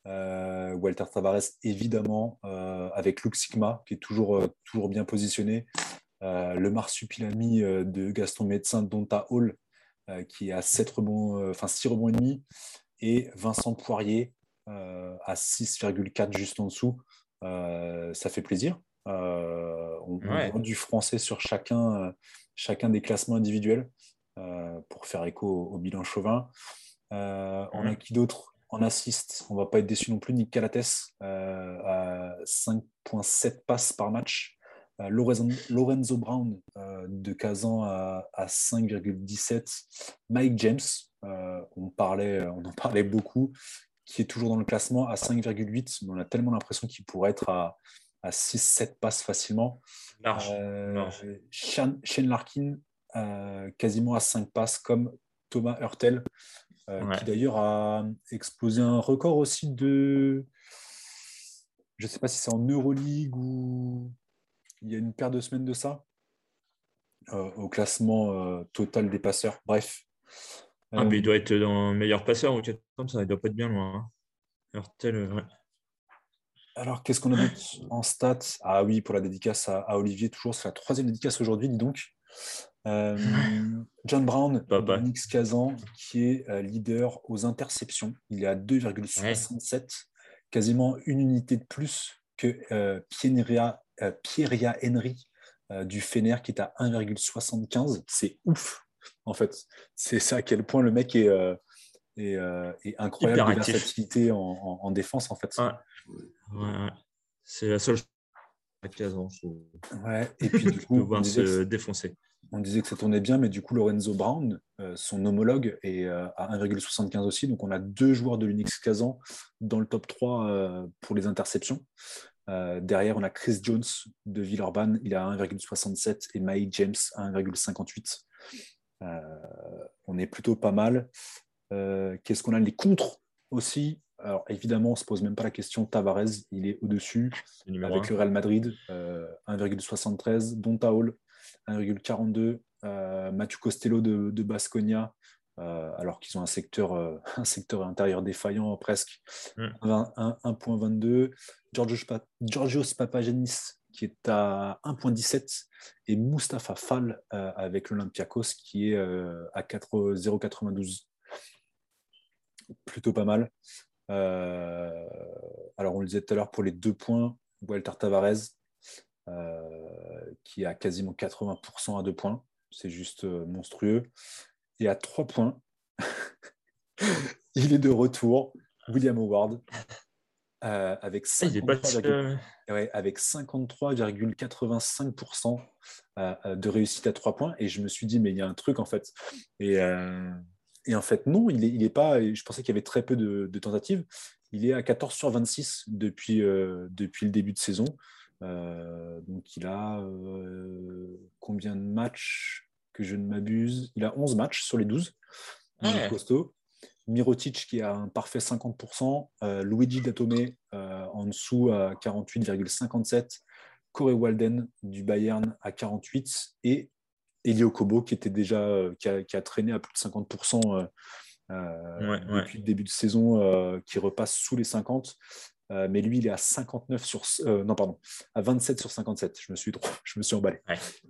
Euh, Walter Tavares, évidemment, avec Luke Sigma, qui est toujours, toujours bien positionné. le marsupilami de Gaston Médecin, Donta Hall, qui a 7 rebonds, enfin 6 rebonds et demi. Et Vincent Poirier à 6,4 juste en dessous. ça fait plaisir. Euh, on, voit du français sur chacun, euh, chacun des classements individuels euh, pour faire écho au, bilan chauvin. On a qui d'autre en assist On va pas être déçu non plus. Nick Calates à 5,7 passes par match. Lorenzo, Brown de Kazan à, 5,17. Mike James, on, parlait, on en parlait beaucoup, qui est toujours dans le classement à 5,8. On a tellement l'impression qu'il pourrait être à, à 6-7 passes facilement. Euh, Shane, Larkin, euh, quasiment à 5 passes, comme Thomas Hurtel, euh, qui d'ailleurs a explosé un record aussi de. Je ne sais pas si c'est en Euroleague ou il y a une paire de semaines de ça, au classement total des passeurs. Bref. Ah, mais il doit être dans meilleur passeur ou quelque comme ça, il doit pas être bien loin. Hein. Ouais. Alors, qu'est-ce qu'on a en stats? Ah oui, pour la dédicace à, Olivier, toujours, c'est la troisième dédicace aujourd'hui, dis donc. Euh, John Brown, Nix Kazan, qui est euh, leader aux interceptions. Il est à 2,67, quasiment une unité de plus que euh, Pierria, Henry du Fener, qui est à 1,75. C'est ouf, en fait. C'est ça à quel point le mec est, est, incroyable de versatilité en, défense, en fait. C'est la seule occasion. Ouais. Et puis du coup, on disait, se défoncer. on disait que ça tournait bien, mais du coup, Lorenzo Brown, euh, son homologue, est euh, à 1,75 aussi. Donc, on a deux joueurs de l'Unix Kazan dans le top 3 euh, pour les interceptions. Derrière, on a Chris Jones de Villeurbanne, il a 1,67 et Mike James à 1,58. on est plutôt pas mal. Qu'est-ce qu'on a Les contres aussi. Alors évidemment, on ne se pose même pas la question. Tavares, il est au-dessus avec le Real Madrid, 1,73. Donta Hall, 1,42. Mathieu Costello de, de Basconia, alors qu'ils ont un secteur, un secteur intérieur défaillant presque, 1,22. Mm. Georgios, Papagenis qui est à 1,17 et Mustapha Fall euh, avec l'Olympiakos qui est euh, à 0,92. Plutôt pas mal. Euh, alors, on le disait tout à l'heure pour les deux points, Walter Tavares qui est à quasiment 80% à deux points. C'est juste monstrueux. Et à trois points, il est de retour. William Howard euh, avec 53,85% euh, euh, de réussite à trois points. Et je me suis dit, mais il y a un truc en fait. Et, et en fait, non, il n'est il est pas. Je pensais qu'il y avait très peu de, tentatives. Il est à 14 sur 26 depuis, depuis le début de saison. donc il a combien de matchs? Que je ne m'abuse Il a 11 matchs sur les 12. Ouais. costaud. Mirotic qui a un parfait 50%, euh, Luigi Datome euh, en dessous à 48,57%, Corey Walden du Bayern à 48% et Elio Kobo qui était déjà euh, qui a, traîné à plus de 50% depuis le début de saison, qui repasse sous les 50. Mais lui, il est à 59 sur non pardon, à 27 sur 57. Je me suis trop, je me suis emballé.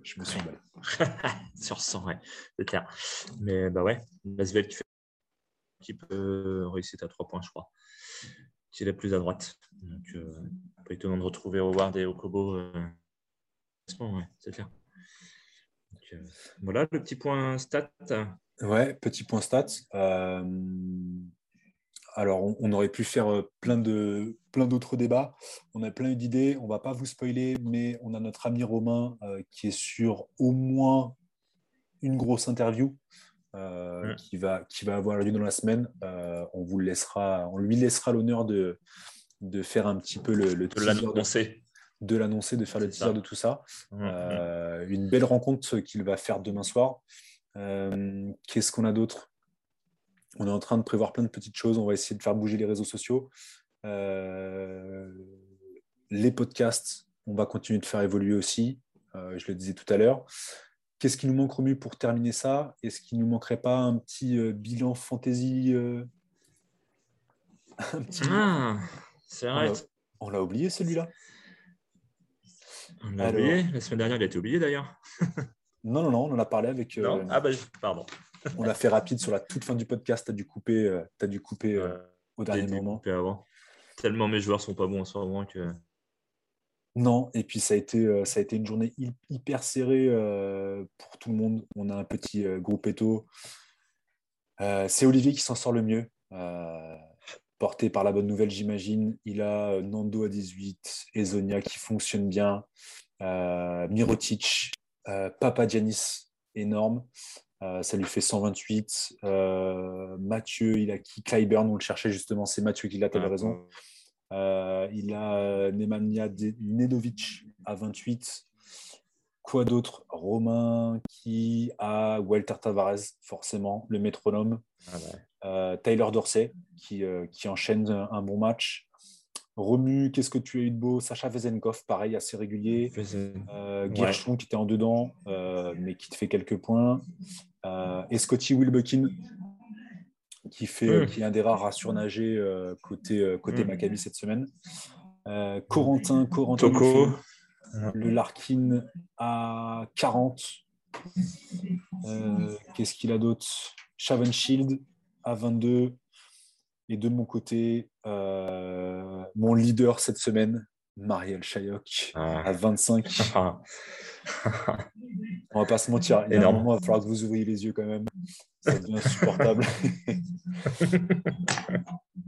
Je me suis emballé. sur 100, ouais, c'est clair. Mais bah ouais, Lasvel qui fait qui peut réussir à trois points, je crois, qui est la plus à droite. Donc, euh, pas étonnant de retrouver Howard et Okobo. Euh, ouais, c'est clair. Euh, voilà le petit point stat. Ouais, petit point stat. Euh, alors, on, aurait pu faire plein de plein d'autres débats. On a plein d'idées. On va pas vous spoiler, mais on a notre ami Romain qui est sur au moins une grosse interview euh, qui, va, qui va avoir lieu dans la semaine. Euh, on, vous laissera, on lui laissera l'honneur de, de faire un petit peu le, le de l'annoncer. De, l'annoncer, de faire le teaser de tout ça. Mm, mm. Euh, une belle rencontre qu'il va faire demain soir. Qu'est-ce qu'on a d'autre? On est en train de prévoir plein de petites choses. On va essayer de faire bouger les réseaux sociaux. les podcasts, on va continuer de faire évoluer aussi. je le disais tout à l'heure. Qu'est-ce qui nous manque, mieux pour terminer ça? Est-ce qu'il ne nous manquerait pas un petit euh, bilan fantasy euh, ah, C'est vrai. On l'a oublié celui-là On l'a oublié La semaine dernière, il a été oublié d'ailleurs. non, non, non, on en a parlé avec. Euh, ah, bah, pardon. On l'a fait rapide sur la toute fin du podcast. Tu as dû couper, as dû couper au dernier moment. avant. Tellement mes joueurs sont pas bons en ce moment que. Non, et puis ça a été, euh, ça a été une journée hyper serrée euh, pour tout le monde. On a un petit euh, groupe éto. c'est Olivier qui s'en sort le mieux, porté par la bonne nouvelle, j'imagine. Il a Nando à 18, Ezonia qui fonctionne bien, Mirotic, Papa Giannis, énorme. Ça lui fait 128. Mathieu, il a qui? Clyburn, on le cherchait justement, c'est Mathieu qui l'a, tu raison. Euh, il a euh, Nemanja Nedovic à 28. Quoi d'autre? Romain qui a Walter Tavares, forcément, le métronome. Ah euh, Tyler Dorsey qui, qui enchaîne un, bon match. Romu, qu'est-ce que tu as eu de beau Sacha Vezenkov, pareil, assez régulier. Euh, qui était en dedans, mais qui te fait quelques points. et Scotty Wilbekin, qui, fait, qui est un des rares à surnager euh, côté, euh, côté hmm. Maccabi cette semaine. Euh, Corentin, Corentin le Larkin à 40. Qu'est-ce qu'il a d'autre? Shaven Shield à 22. Et de mon côté, mon leader cette semaine, Marielle Chayok ah. à 25. On va pas se mentir, il y a un moment, il va falloir que vous ouvriez les yeux quand même. Ça devient insupportable.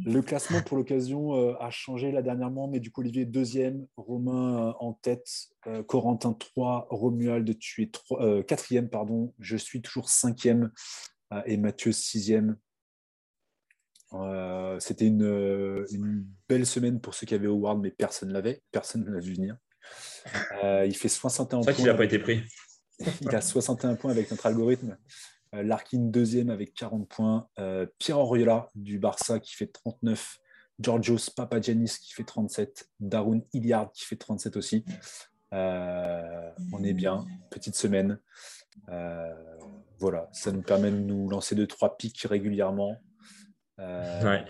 le classement pour l'occasion euh, a changé là dernièrement, mais du coup, Olivier deuxième, Romain euh, en tête, euh, Corentin 3, Romuald, tu es 3, quatrième, pardon, je suis toujours cinquième et Mathieu sixième. C'était une, une, belle semaine pour ceux qui avaient Howard, mais personne ne l'avait, personne ne l'a vu venir. il fait 61 points. C'est qu'il n'a pas été pris. il a 61 points avec notre algorithme. Larkin deuxième avec 40 points. Pierre Oriola du Barça qui fait 39. Georgios Papagiannis qui fait 37. Darun Iliard qui fait 37 aussi. on est bien. Petite semaine. voilà, ça nous permet de nous lancer deux, trois pics régulièrement. Ouais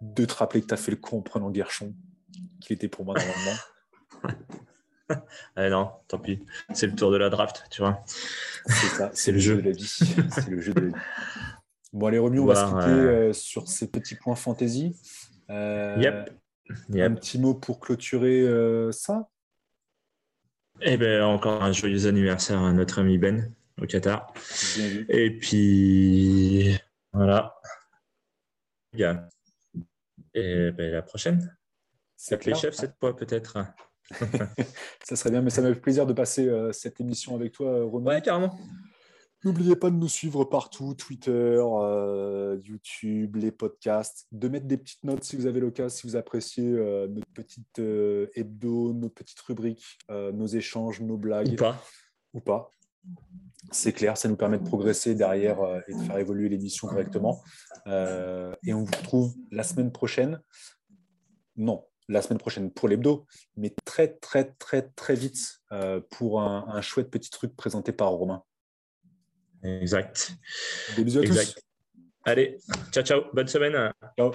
de te rappeler que tu as fait le con en prenant Guerchon, qu'il était pour moi normalement. ah non, tant pis. C'est le tour de la draft, tu vois. C'est ça, c'est le, jeu de la vie. C'est le jeu de la vie. Bon, allez, Romu, on va se quitter euh, sur ces petits points fantasy. Euh, yep. Un petit mot pour clôturer euh, ça? Eh bien, encore un joyeux anniversaire à notre ami Ben au Qatar. Et puis, voilà. Et ben, la prochaine? C'est les chefs cette fois peut-être. ça serait bien, mais ça m'a fait plaisir de passer euh, cette émission avec toi, euh, Romain. Ouais, carrément. N'oubliez pas de nous suivre partout, Twitter, euh, YouTube, les podcasts, de mettre des petites notes si vous avez l'occasion, si vous appréciez notre petite hebdo, nos petites rubriques, nos échanges, nos blagues. Ou pas. Ou pas. C'est clair, ça nous permet de progresser derrière et de faire évoluer l'émission correctement. et on vous retrouve la semaine prochaine. Non, la semaine prochaine pour l'hebdo, mais très, très, très, très vite euh, pour un, chouette petit truc présenté par Romain. Exact. Des bisous à tous. Allez, ciao, ciao. Bonne semaine. Ciao.